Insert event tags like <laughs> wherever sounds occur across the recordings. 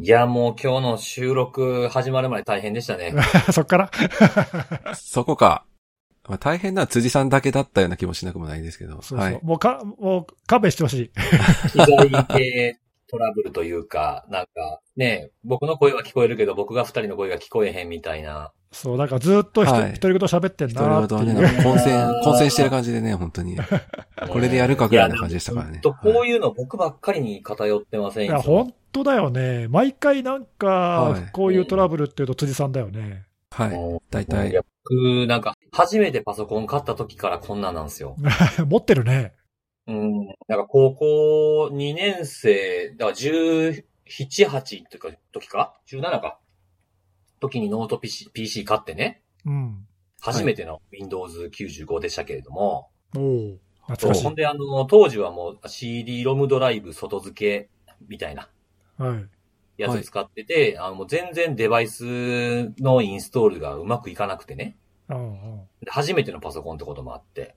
いや、もう今日の収録始まるまで大変でしたね。<laughs> そっから？<laughs> そこか。まあ、大変な辻さんだけだったような気もしなくもないんですけど。そうそう。はい。もうか、もう勘弁してほしい。機材系トラブルというか、なんか、ね、僕の声は聞こえるけど、僕が二人の声が聞こえへんみたいな。そう、なんかずっとひとはい独り言喋ってん一なっていう。人ごとはね、混戦、混戦してる感じでね、本当に。<laughs> これでやるかぐらいな感じでしたからねとこういうの僕ばっかりに偏ってませんよ。いや、本当だよね。毎回なんかはい、こういうトラブルっていうと辻さんだよね。はい。うん大体いや、僕、なんか、初めてパソコン買った時からこんなんなんですよ。<laughs> 持ってるね。うん。なんか高校2年生、だから17、8とか、時か ?17 か？時にノート PC, PC 買ってね。うん。初めての Windows 95でしたけれども。おお懐かしいほん。で、あの、当時はもう CD ロムドライブ外付けみたいなはい。やつ使ってて、あの、もう全然デバイスのインストールがうまくいかなくてね。うんうんで初めてのパソコンってこともあって。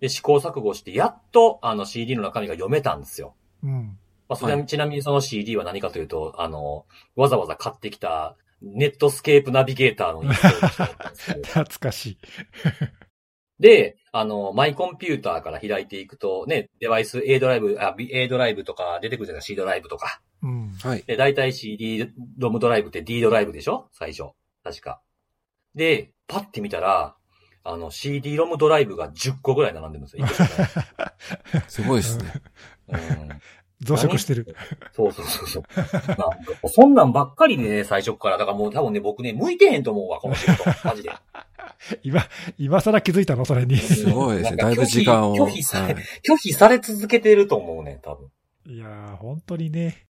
で、試行錯誤して、やっと、あの CD の中身が読めたんですよ。うん。まあ、それは、はいちなみにその CD は何かというと、あの、わざわざ買ってきた、ネットスケープナビゲーターのインストールをしてたんですけど <laughs> 懐かしい。<laughs> で、あの、マイコンピューターから開いていくと、ね、デバイス A ドライブ、あ、B- A ドライブとか出てくるじゃないですか、C ドライブとか。うん。はい。で、大体 CD ロムドライブって D ドライブでしょ？最初。確か。で、パッて見たら、あの、CD ロムドライブが10個ぐらい並んでるんですよ。<laughs> すごいですね。うん増殖してる。<laughs> そうそうそうそう。なんかそんなんばっかりでね、最初から。だからもう多分ね、僕ね、向いてへんと思うわ、この仕事。マジで。<laughs> 今、今更気づいたの？それに。すごいですね。だいぶ時間を。拒否されはい拒否され続けてると思うね、多分。いやー、本当にね。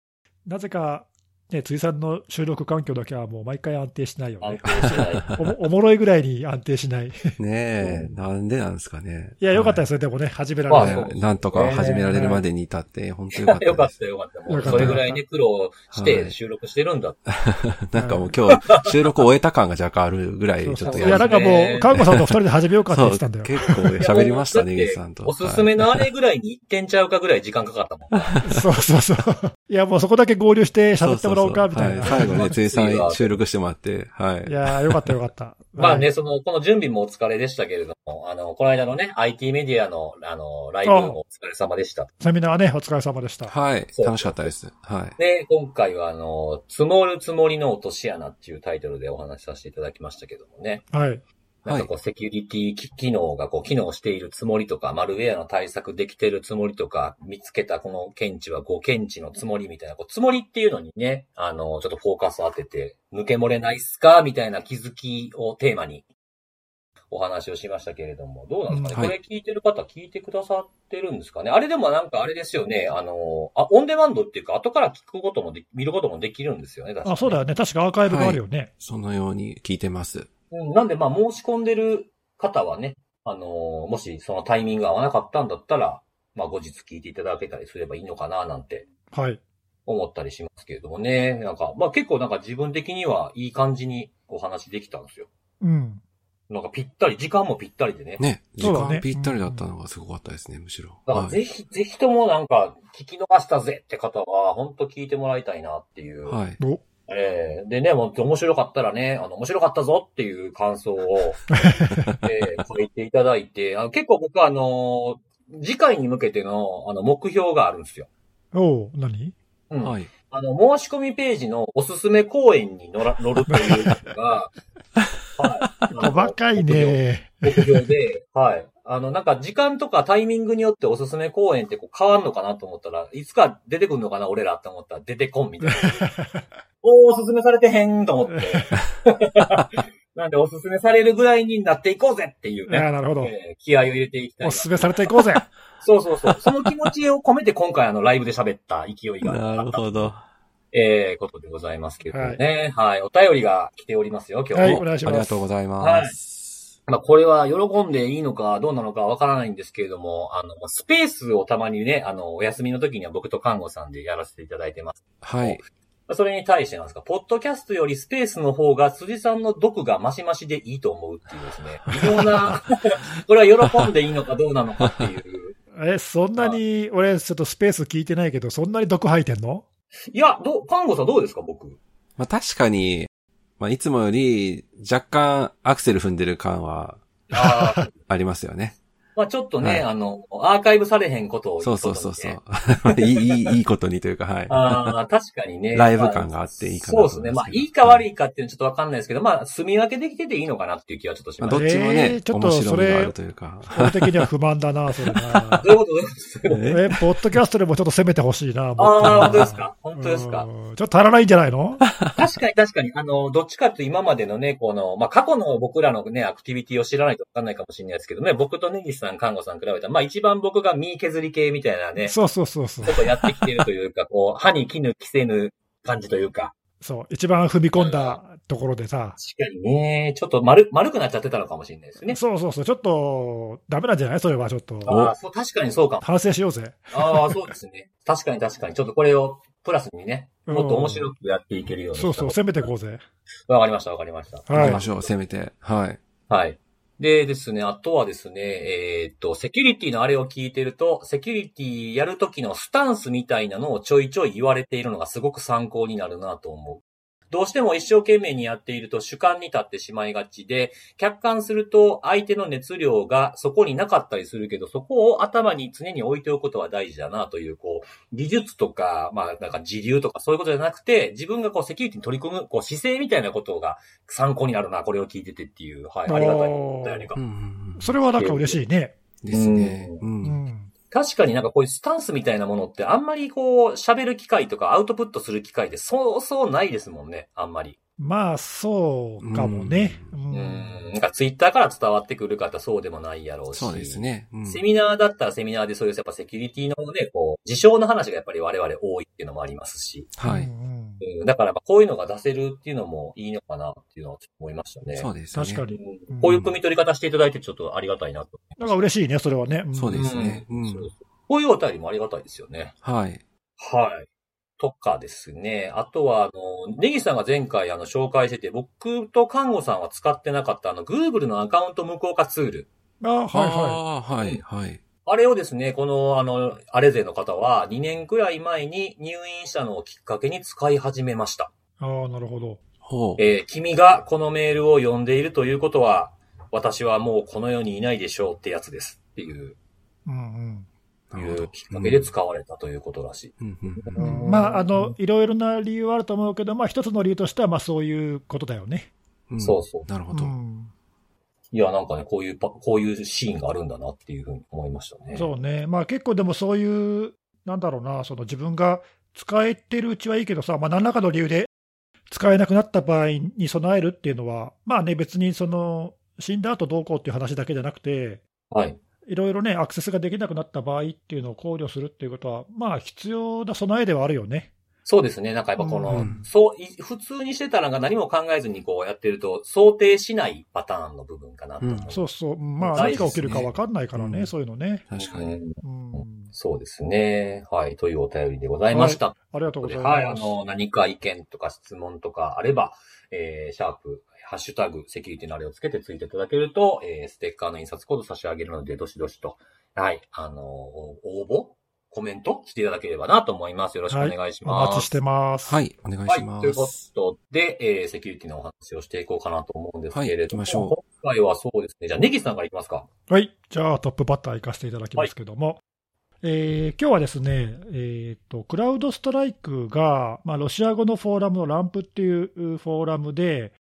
なぜか、ね、辻さんの収録環境だけはもう毎回安定しないよ安ね。定してない。おも <laughs> おもろいぐらいに安定しない。いねえ、なんでなんですかね。や、よかったでですね、でもね、始めらまあれて。はいなんとか始められるまでに至って、本当よかったです。<laughs> よかったよかった。もうよかったそれぐらいね、苦労しはてい収録してるんだって。<laughs> なんかもう今日、収録終えた感が若干あるぐらい、ちょっといや、やるなんかもう、看護さんと二人で始めようかって言ってたんだよ。結構喋りましたね、いやゲスさんと。おすすめのあれぐらいに1点ちゃうかぐらい時間かかったもん。そうそうそう。いや、もうそこだけ合流して喋ってもらおうか、みたいな。はい最後ね、辻さん収録してもらって、はいい。やー、よかったよかった。<laughs> まあね、はい、その、この準備もお疲れでしたけれども、あの、この間のね、IT メディアの、あの、ライブもお疲れ様でした。セミナーね、お疲れ様でした。はい。楽しかったです。はい。で、今回はあの、積もるつもりの落とし穴っていうタイトルでお話しさせていただきましたけどもね。はい。なんかこう、セキュリティ機機能がこう、機能しているつもりとか、マルウェアの対策できてるつもりとか、見つけたこの検知は5検知のつもりみたいな、こう、つもりっていうのにね、あの、ちょっとフォーカス当てて、抜け漏れないっすかみたいな気づきをテーマにお話をしましたけれども、どうなんですかね、うんはいこれ聞いてる方聞いてくださってるんですかね？あれでもなんかあれですよね、あの、あ、オンデマンドっていうか、後から聞くこともで見ることもできるんですよね、確かにあ、そうだよね。確かアーカイブがあるよね。そのように聞いてます。うん、なんで、まあ、申し込んでる方はね、あのーもしそのタイミングが合わなかったんだったら、まあ、後日聞いていただけたりすればいいのかな、なんてはい。思ったりしますけれどもね。なんか、まあ、結構なんか自分的にはいい感じにお話できたんですよ。うん。なんかぴったり、時間もぴったりでね。ね、時間ぴったりだったのがすごかったですね、むしろ。だからはぜひ、ぜひともなんか、聞き逃したぜって方は、本当聞いてもらいたいなっていう。い。はい。お、えーでね、もう面白かったらね、あの、面白かったぞっていう感想を、<laughs> えー書いていただいて、あの結構僕はあのー次回に向けての、あの、目標があるんですよ。おう何？うん。はい。あの、申し込みページのおすすめ公演に乗ら乗るというのが、<laughs> はい。細かいね。目標で、はい。あの、なんか時間とかタイミングによっておすすめ公演ってこう変わんのかなと思ったら、いつか出てくんのかな、俺らって思ったら出てこんみたいな。<laughs> おすすめされてへんと思って。<laughs> なんでおすすめされるぐらいになっていこうぜっていうね。なるほど。えー気合を入れていきたいなおすすめされていこうぜ。そうそうそう。その気持ちを込めて今回あのライブで喋った勢いがなあった、るほど。えー、ことでございますけどね。はい。お便りが来ておりますよ、今日も。はいお願いしますありがとうございます。まあ、これは喜んでいいのかどうなのかわからないんですけれども、あの、スペースをたまにね、あの、お休みの時には僕と看護さんでやらせていただいてます。はい。それに対してなんですか、ポッドキャストよりスペースの方が辻さんの毒がマシマシでいいと思うっていうですね、微妙な、<laughs> これは喜んでいいのかどうなのかっていう。え、そんなに、俺、ちょっとスペース聞いてないけど、そんなに毒吐いてんの？いや、どう、看護さんどうですか、僕？まあ確かに、まあいつもより若干アクセル踏んでる感はああ、ありますよね。まあちょっとね、はいあの、アーカイブされへんことをそうことにねそうそうそう。<laughs> いい、いい、いいことにというか、はい。ああ、確かにね。ライブ感があっていいかなとそうですね。まあ、いいか悪いかっていうのはちょっとわかんないですけど、まあ、住み分けできてていいのかなっていう気はちょっとしまあます。どっちもね、えーちょっと面白みそれがあるというか。法的には不満だな、それな。<laughs> どういうことどういうことええ、ポッドキャストでもちょっと攻めてほしいな、ああ、本当ですか？本当ですか？うんちょっと足らないんじゃないの？確かに確かに、あの、どっちかっていうと今までのね、この、まあ、過去の僕らのね、アクティビティを知らないとわかんないかもしれないですけどね、僕とネギスさん、看護さん比べたら、まあ、一番僕が身削り系みたいなね、そうそうそうそうちょ。っとやってきてるというか、こう、<laughs> 歯に絹着せぬ感じというか、そう。一番踏み込んだところでさ。確かにね、ちょっと丸、丸くなっちゃってたのかもしれないですね。そうそうそう。ちょっと、ダメなんじゃない？それはちょっと。ああ、そう、確かにそうかも。反省しようぜ。ああ、そうですね。確かに確かに。ちょっとこれをプラスにね、うんもっと面白くやっていけるように。そうそう、攻めていこうぜ。わかりました、わかりました。はい行きま。しょう、せめて。はい。はい。でですね、あとはですね、えーっと、セキュリティのあれを聞いてると、セキュリティやるときのスタンスみたいなのをちょいちょい言われているのがすごく参考になるなと思う。どうしても一生懸命にやっていると主観に立ってしまいがちで、客観すると相手の熱量がそこになかったりするけど、そこを頭に常に置いておくことは大事だなという、こう、技術とか、まあ、なんか自流とかそういうことじゃなくて、自分がこうセキュリティに取り組む、こう姿勢みたいなことが参考になるな、これを聞いててっていう、はい、ありがたいお便りがうんうんうんそれはなんか嬉しいね。ですね。う。うんん。確かになんかこういうスタンスみたいなものってあんまりこう喋る機会とかアウトプットする機会ってそうそうないですもんね、あんまり。まあ、そうかもね。ううんん。なんかツイッターから伝わってくる方そうでもないやろうし。そうです。ね。うんセミナーだったらセミナーでそういうやっぱセキュリティのね、こう、事象の話がやっぱり我々多いっていうのもありますし。はい。うんだからまあこういうのが出せるっていうのもいいのかなっていうのはちょっと思いましたね。そうですね。確かに。うんこういう組み取り方していただいてちょっとありがたいなと。なんか嬉しいね、それはね。んそうですねうんこういうお便りもありがたいですよね。はい。はい。とかですね。あとは、あの、ネギさんが前回あの紹介してて、僕と看護さんは使ってなかったあの、Google のアカウント無効化ツール。あはいはああ、はい、はい。あれをですね、この、あの、アレゼの方は2年くらい前に入院したのをきっかけに使い始めました。い。ああ、なるほど。ほう。えー君がこのメールを読んでいるということは、私はもうこの世にいないでしょうってやつですっていう、うんいうなるほどきっかけで使われたということらしい。うんまあ、あの、いろいろな理由はあると思うけど、まあ、一つの理由としては、まあ、そういうことだよね。うんそうそうなるほど。うん。いや、なんかね、こういうパ、こういうシーンがあるんだなっていうふうに思いましたね。そうね。まあ、結構でもそういう、なんだろうな、その自分が使えてるうちはいいけどさ、まあ、何らかの理由で使えなくなった場合に備えるっていうのは、まあね、別にその、死んだ後どうこうっていう話だけじゃなくて、はい。いろいろね、アクセスができなくなった場合っていうのを考慮するっていうことは、まあ、必要な備えではあるよね。そうですね。なんかやっぱこの、うんそう、い普通にしてたら何も考えずにこうやってると、想定しないパターンの部分かなと思います。そうそう、まあ、何が起きるか分かんないからね、うんそういうのね。確かに。うんうん、そうですね。はい。というお便りでございました。ありがとうございはい。あます。の、何か意見とか質問とかあれば、えー、シャープ、ハッシュタグ、セキュリティのあれをつけてついていただけると、えー、ステッカーの印刷コード差し上げるので、どしどしと、はい。あの、応募コメントしていただければなと思います。よろしくお願いしおます。待ちしてます。はい、お願いはい。しまというこす。とで、えー、セキュリティのお話をしていこうかなと思うんですけれども、はい行きましょ今回はそうですね。じゃあ、ネギさんからいきますか。はい。じゃあ、トップバッター行かせていただきますけども、えー今日はですね、えーと、クラウドストライクが、まあ、ロシア語のフォーラムのランプっていうフォーラムで、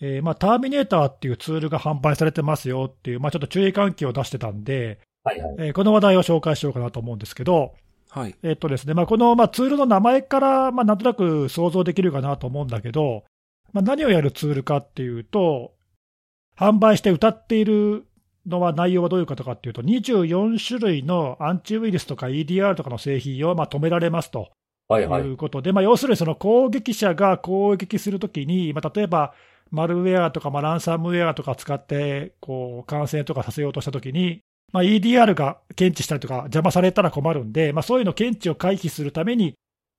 えーまあ、ターミネーターっていうツールが販売されてますよっていう、まあ、ちょっと注意喚起を出してたんで、はいはい。えーこの話題を紹介しようかなと思うんですけど、はい。えっとですね、まあ、この、まあ、ツールの名前から、まあ、なんとなく想像できるかなと思うんだけど、まあ、何をやるツールかっていうと、販売して歌っているのは内容はどういうことかっていうと、24種類のアンチウイルスとか EDR とかの製品をまあ止められますとはいはいい。うことで、まあ、要するにその攻撃者が攻撃するときに、まあ、例えば、マルウェアとか、まあ、ランサムウェアとか使って、こう、感染とかさせようとしたときに、まあ、EDR が検知したりとか邪魔されたら困るんで、まあ、そういうの検知を回避するために、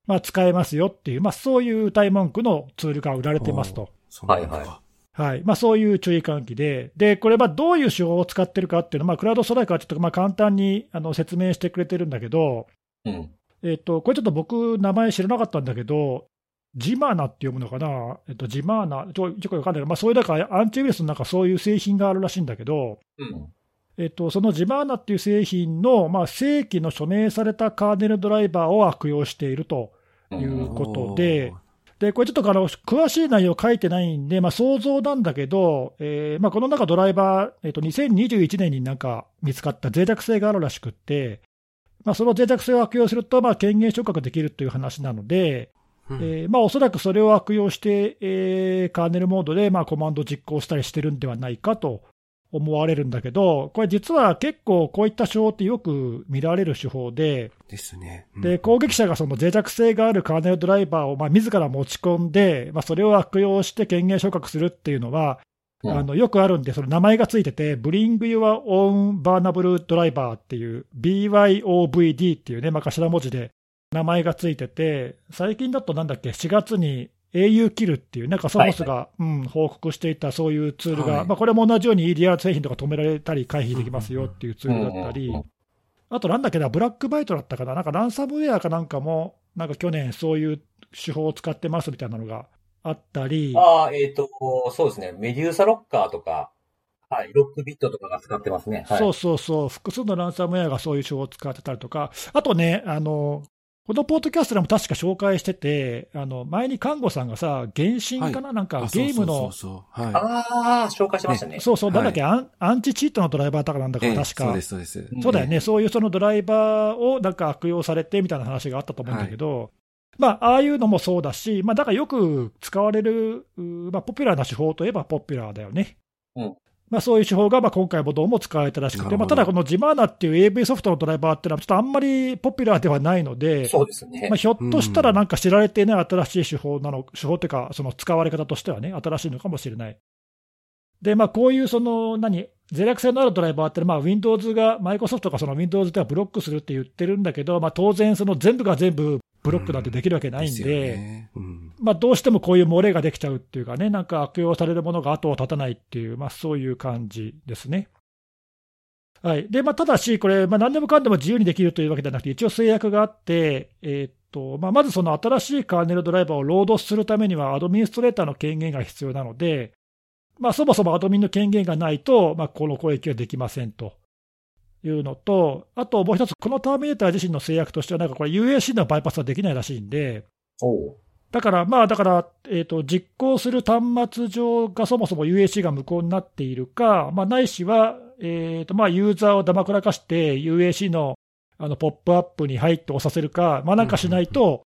まあ、使えますよっていう、まあ、そういう歌い文句のツールが売られてますと。そうなんだはいははい。まあ、そういう注意喚起で、で、これ、まあ、どういう手法を使ってるかっていうのは、まあ、クラウドストライクはちょっと、まあ、簡単に、あの、説明してくれてるんだけど、うん。えっと、これちょっと僕、名前知らなかったんだけど、ジマーナって読むのかな、えっと、ジマーナ、ちょちょっとわかんないけど、まあ、そういうなんかアンチウイルスのなんかそういう製品があるらしいんだけど、うん。えっと、そのジマーナっていう製品の、まあ、正規の署名されたカーネルドライバーを悪用しているとう。いうんことで、でこれちょっとあの詳しい内容書いてないんで、まあ、想像なんだけど、えーまあ、この中ドライバー、えっと、2021年になんか見つかった脆弱性があるらしくって、まあ、その脆弱性を悪用すると、まあ、権限昇格できるという話なので、うん。えーまあ、おそらくそれを悪用して、えーカーネルモードで、まあ、コマンドを実行したりしてるんではないかと思われるんだけど、これ実は結構こういった手法ってよく見られる手法で、ですね。うん。で攻撃者がその脆弱性があるカーネルドライバーをまあ自ら持ち込んで、まあ、それを悪用して権限昇格するっていうのは、うん。あのよくあるんで、その名前がついてて、Bring Your Own Burnable Driver っていう、BYOVD っていうね、まあ、頭文字で名前がついてて、最近だとなんだっけ、4月に au キルっていう、なんかソモスが、うん、報告していたそういうツールが、はいまあ、これも同じように EDR 製品とか止められたり、回避できますよっていうツールだったりあとなんだっけな、ブラックバイトだったかな、なんかランサムウェアかなんかも、なんか去年、そういう手法を使ってますみたいなのがあったり、ああ、えっ、と、そうですね。メデューサロッカーとか、はい、ロックビットとかが使ってますね。はい。そうそうそう、複数のランサムウェアがそういう手法を使ってたりとか、あとね、あのこのポッドキャストでも確か紹介してて、あの前に看護さんがさ、原神かな、なんかあゲームの、そうそうそうそう。はああ、紹介しましたね。そうそう、はいなんだっけ、アン、アンチチートのドライバーとかなんだい。から、ええ確かそうで。す、そうです。うんそうだよね、そういうそのドライバーをなんか悪用されてみたいな話があったと思うんだけど、まあ、ああいうのもそうだし、まあ、だからよく使われる、まあ、ポピュラーな手法といえばポピュラーだよね。うんまあ、そういう手法がまあ今回もどうも使われたらしくて、まあ、ただこのジマーナっていう AV ソフトのドライバーっていうのは、ちょっとあんまりポピュラーではないので、そうですねまあ、。ひょっとしたらなんか知られていない新しい手法なの、手法というか、その使われ方としてはね、新しいのかもしれない。で、まあ、こういうその、何、脆弱性のあるドライバーって、まあ、Windows が、マイクロソフトがその Windows ではブロックするって言ってるんだけど、まあ、当然、その全部が全部ブロックなんてできるわけないんすで、よねうんまあ、どうしてもこういう漏れができちゃうっていうかね、なんか悪用されるものが後を絶たないっていう、まあ、そういう感じですね。はい。で、まあ、ただし、これ、まあ、何でもかんでも自由にできるというわけではなくて、一応制約があって、えーっと、まあ、まずその新しいカーネルドライバーをロードするためには、アドミニストレーターの権限が必要なので、まあ、そもそもアドミンの権限がないと、まあ、この攻撃はできませんと。いうのと、あともう一つ、このターミネーター自身の制約としては、なんかこれ、UAC のバイパスはできないらしいんで、だから、まあ、だから、えーと、実行する端末上がそもそも UAC が無効になっているか、まあ、ないしは、えーとまあ、ユーザーをだまくらかして、UAC のあのポップアップに入って押させるか、まあ、なんかしないと、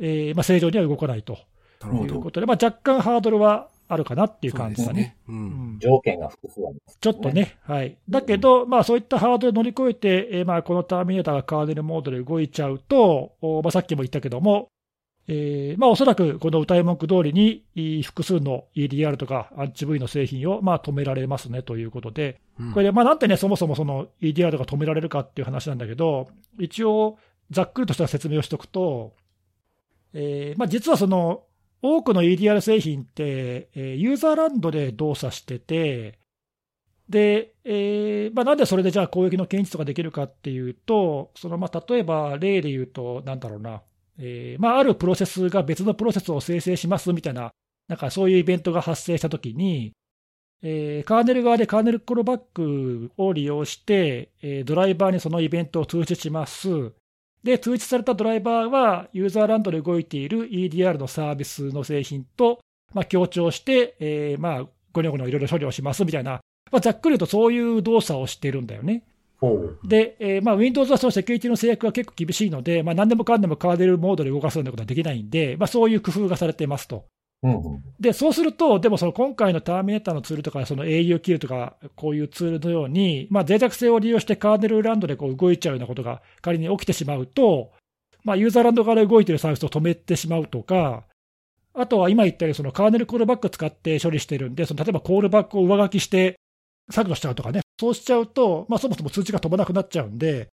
えーまあ、正常には動かないと。なるほど。いうことで、まあ、若干ハードルはあるかなっていう感じだね。そう条件が複数あります、ちょっと。ね、はい。だけど、まあ、そういったハードルを乗り越えて、えーまあ、このターミネーターがカーネルモードで動いちゃうと、おまあ、さっきも言ったけども、えーまあ、おそらくこの歌い文句通りに、い複数の EDR とかアンチ V の製品を、まあ、止められますねということで、うんこれで、まあ、なんてね、そもそもその EDR が止められるかっていう話なんだけど、一応、ざっくりとした説明をしておくと、えーまあ、実はその、多くの EDR 製品って、ユーザーランドで動作してて、で、えーまあ、なんでそれでじゃあ攻撃の検知とかできるかっていうと、そのまあ例えば例で言うと、なんだろうな、えーまあ、あるプロセスが別のプロセスを生成しますみたいな、なんかそういうイベントが発生したときに、えーカーネル側でカーネルコールバックを利用して、えードライバーにそのイベントを通知します。で、通知されたドライバーは、ユーザーランドで動いている EDR のサービスの製品と、まあ、協調して、えーまあ、ごにょごにょいろいろ処理をしますみたいな、まあ、ざっくり言うとそういう動作をしてるんだよね。で、えーまあ、Windows はそのセキュリティの制約が結構厳しいので、まあ、何でもかんでもカーネルモードで動かすようなことはできないんで、まあ、そういう工夫がされていますと。で、そうすると、でもその今回のターミネーターのツールとか、その au キルとか、こういうツールのように、まあ、脆弱性を利用してカーネルランドでこう動いちゃうようなことが仮に起きてしまうと、まあ、ユーザーランドから動いているサービスを止めてしまうとか、あとは今言ったように、そのカーネルコールバック使って処理してるんで、その例えばコールバックを上書きして削除しちゃうとかね、そうしちゃうと、まあ、そもそも通知が飛ばなくなっちゃうんで、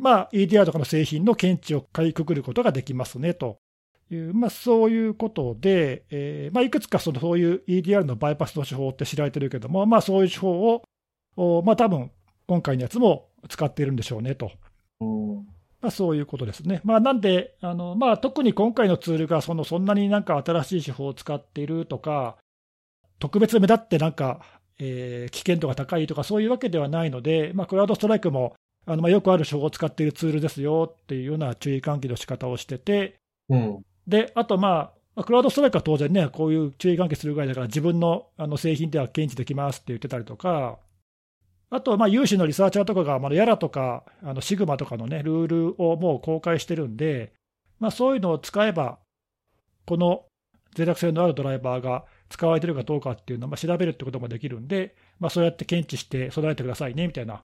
まあ、EDR とかの製品の検知をかいくぐることができますねと。いう、まあ、そういうことで、えーまあ、いくつかそのそういう EDR のバイパスの手法って知られてるけども、まあ、そういう手法を、おまあ多分今回のやつも使っているんでしょうねと。まあ、そういうことですね。まあ、なんで、あのまあ、特に今回のツールがそのそんなになんか新しい手法を使っているとか、特別目立ってなんか、えー、危険度が高いとか、そういうわけではないので、まあ、クラウドストライクもあのまあよくある手法を使っているツールですよっていうような注意喚起の仕方をしてて、うん。で、あとまあ、クラウドストライクは当然ね、こういう注意喚起するぐらいだから、自分のあの製品では検知できますって言ってたりとか、あと、まあ、有志のリサーチャーとかが、まあ、ヤラとか、あのシグマとかのね、ルールをもう公開してるんで、まあ、そういうのを使えば、この脆弱性のあるドライバーが使われてるかどうかっていうのをまあ調べるってこともできるんで、まあ、そうやって検知して備えてくださいねみたいな、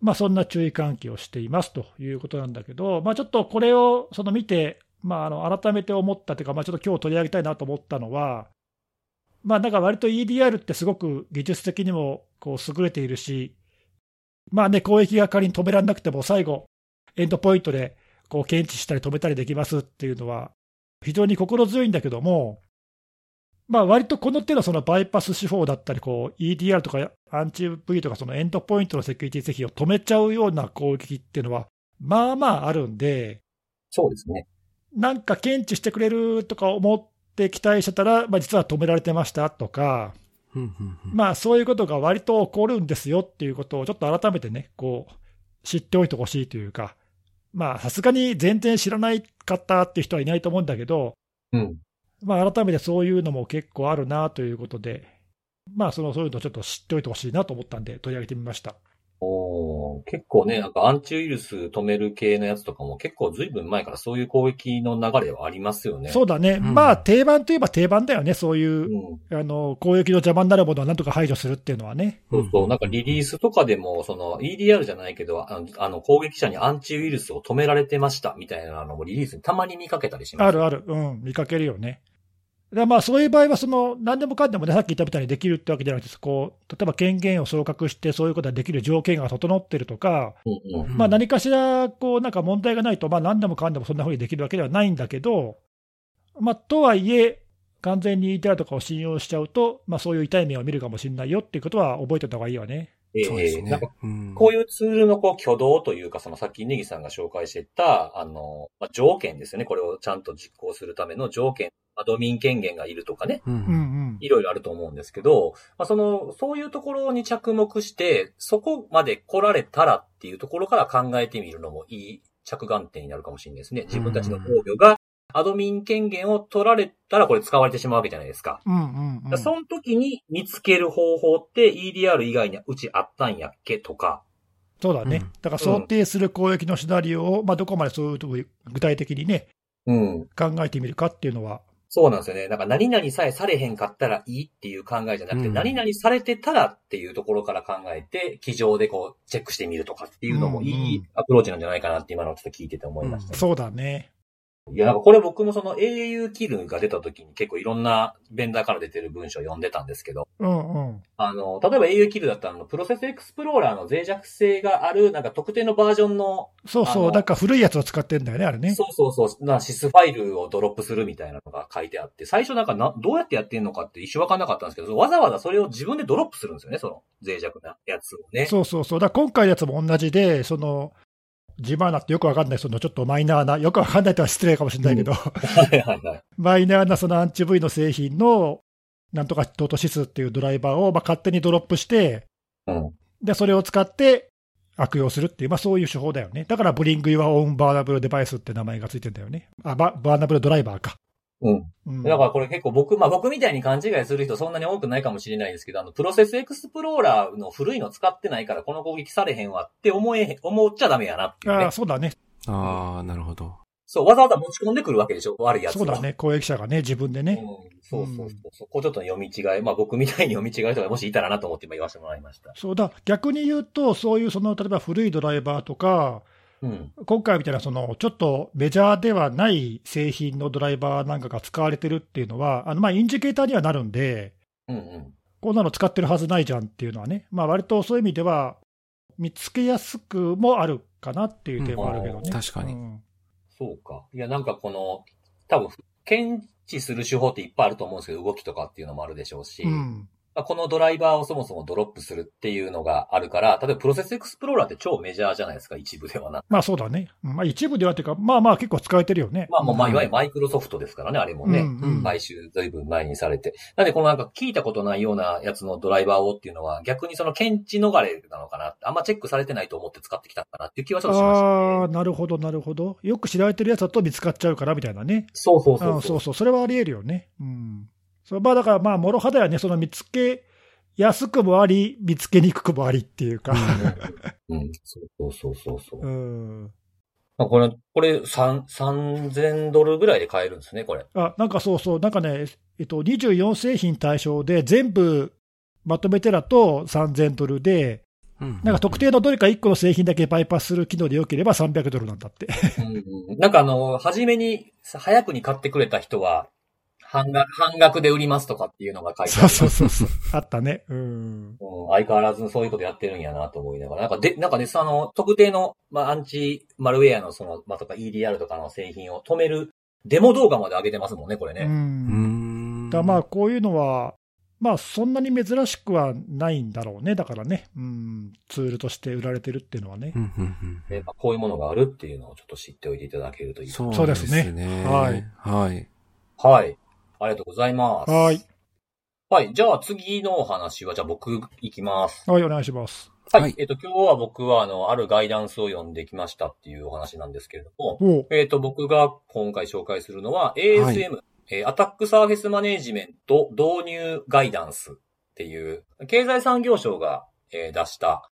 まあ、そんな注意喚起をしていますということなんだけど、まあ、ちょっとこれをその見て、まあ、あの改めて思ったというか、まあ、ちょっと今日取り上げたいなと思ったのは、まあ、なんか割と EDR ってすごく技術的にもこう優れているし、まあね、攻撃が仮に止められなくても、最後、エンドポイントでこう検知したり止めたりできますっていうのは、非常に心強いんだけども、まあ割とこの手のそのバイパス手法だったり、EDR とかアンチ V とかそのエンドポイントのセキュリティ製品を止めちゃうような攻撃っていうのは、まあまああるんで、そうですね。なんか検知してくれるとか思って期待してたら、まあ、実は止められてましたとか、まあそういうことが割と起こるんですよっていうことをちょっと改めてね、こう知っておいてほしいというか、まあさすがに全然知らないかったっていう人はいないと思うんだけど、うん、まあ改めてそういうのも結構あるなということで、まあそのそういうのをちょっと知っておいてほしいなと思ったんで取り上げてみました。お結構ね、なんかアンチウイルス止める系のやつとかも結構ずいぶん前からそういう攻撃の流れはありますよね。そうだね。うん、まあ定番といえば定番だよね。そういう、うん、あの、攻撃の邪魔になるものはなんとか排除するっていうのはね。そうそう。なんかリリースとかでも、その EDR じゃないけど、あの、あの攻撃者にアンチウイルスを止められてましたみたいなのもリリースにたまに見かけたりします。あるある。うん。見かけるよね。でまあそういう場合はその、何でもかんでもね、さっき言ったみたいにできるってわけじゃなくて、こう例えば権限を総括して、そういうことができる条件が整ってるとか、まあ、何かしらこうなんか問題がないと、まあ、何でもかんでもそんなふうにできるわけではないんだけど、まあ、とはいえ、完全に ETR とかを信用しちゃうと、まあ、そういう痛い目を見るかもしれないよっていうことは覚えておいた方がいいわね。ええー、なんか、こういうツールのこう挙動というか、そのさっきネギさんが紹介してた、あの、まあ、条件ですよね。これをちゃんと実行するための条件アドミン権限がいるとかね。いろいろあると思うんですけど、まあ、その、そういうところに着目して、そこまで来られたらっていうところから考えてみるのもいい着眼点になるかもしれないですね。自分たちの防御がアドミン権限を取られたらこれ使われてしまうわけじゃないですか。うんうんうん、その時に見つける方法って EDR 以外にうちあったんやっけとか。そうだね。だから想定する攻撃のシナリオを、まあどこまでそういう具体的にね、うん、考えてみるかっていうのはそうなんですよね。なんか何々さえされへんかったらいいっていう考えじゃなくて、うん、何々されてたらっていうところから考えて、机上でこう、チェックしてみるとかっていうのもいいアプローチなんじゃないかなって今のちょっと聞いてて思いました、ねうん、そうだね。いや、なんかこれ僕もその au キルが出た時に結構いろんなベンダーから出てる文章を読んでたんですけど、うんうん。あの、例えば au キルだったらのプロセスエクスプローラーの脆弱性がある、なんか特定のバージョンの。そうそう、なんか古いやつを使ってんだよね、あれね。そうそうそう、なシスファイルをドロップするみたいなのが書いてあって、最初なんかな、どうやってやってんのかって一瞬わかんなかったんですけど、わざわざそれを自分でドロップするんですよね、その脆弱なやつをね。そうそうそう。だ今回のやつも同じで、その、 Zemana ってよくわかんない、そのちょっとマイナーな、よくわかんないとは失礼かもしれないけど、マイナーなそのアンチ V の製品のなんとかトート指数っていうドライバーをまあ勝手にドロップして、うん、で、それを使って悪用するっていう、まあそういう手法だよね。だから、 Bring Your Own Vulnerable Device って名前がついてんだよね。あ、バ Vulnerable Driver か。うん。だからこれ結構僕、まあ僕みたいに勘違いする人そんなに多くないかもしれないですけど、あの、 Process Explorer の古いの使ってないからこの攻撃されへんわって思え、思っちゃダメやなっていう、ね、ああ、そうだね。ああ、なるほど。そう、わざわざ持ち込んでくるわけでしょ？悪いやつそうだね。攻撃者がね、自分でね。うん、そうそうそう。うん、そこちょっと読み違い。まあ僕みたいに読み違いとかもしいたらなと思って今言わせてもらいました。そうだ。逆に言うと、そういうその、例えば古いドライバーとか、うん、今回みたいなそのちょっとメジャーではない製品のドライバーなんかが使われてるっていうのは、あのまあインジケーターにはなるんで、うんうん、こんなの使ってるはずないじゃんっていうのはね、まあ割とそういう意味では、見つけやすくもあるかなっていう点もあるけどね。うん、確かに、うん、そうか。いや、なんかこの、多分検知する手法っていっぱいあると思うんですけど、動きとかっていうのもあるでしょうし、うん、まあこのドライバーをそもそもドロップするっていうのがあるから、例えばプロセスエクスプローラーって超メジャーじゃないですか、一部ではな。まあそうだね。うんまあ一部ではっていうか、まあまあ結構使えてるよね。まあもう、まあうんいわゆるマイクロソフトですからね、あれもね。うんうん買収随分前にされて。なんでこのなんか聞いたことないようなやつのドライバーをっていうのは逆にその検知逃れなのかなあんまチェックされてないと思って使ってきたのかなっていう気はちょっとしましたああ、ね。なるほど、なるほど。よく知られてるやつだと見つかっちゃうからみたいなね。そうそうそうそ。あそううそう、それはあり得るよね。うん。そうまあだからまあ、諸刃だよね、その見つけやすくもあり、見つけにくくもありっていうか。うん。そうそうそうそう。うん。まあ、これ、これ、三、3000ドルぐらいで買えるんですね、これ。あ、なんかそうそう、なんかね、えっと、24製品対象で全部まとめてだと3000ドルで、うんなんか特定のどれか1個の製品だけバイパスする機能でよければ300ドルなんだって。うんうん、なんかあの、初めに、早くに買ってくれた人は、半額、半額で売りますとかっていうのが書いてある。そうそうそうそう。<laughs> あったね。うん。うん、相変わらずそういうことやってるんやなと思いながら。なんかで、なんかね、その、特定の、まあ、アンチマルウェアのその、まあ、とか EDR とかの製品を止めるデモ動画まで上げてますもんね、これう。ね。うんん。だからまあ、こういうのは、まあ、そんなに珍しくはないんだろうね。だからね。うん。ツールとして売られてるっていうのはねう。んうんうんでまあこういうものがあるっていうのをちょっと知っておいていただけるといい。そうそうでですすねね。はい。はい。はい。ありがとうございます。はい。はい。じゃあ次のお話は、じゃあ僕行きます。はい、お願いします。はい。はいえっ、と、今日は僕は、あの、あるガイダンスを読んできましたっていうお話なんですけれども、えっ、と、僕が今回紹介するのは、ASM、えーアタックサーフェスマネージメント導入ガイダンスっていう、経済産業省が、えー出した、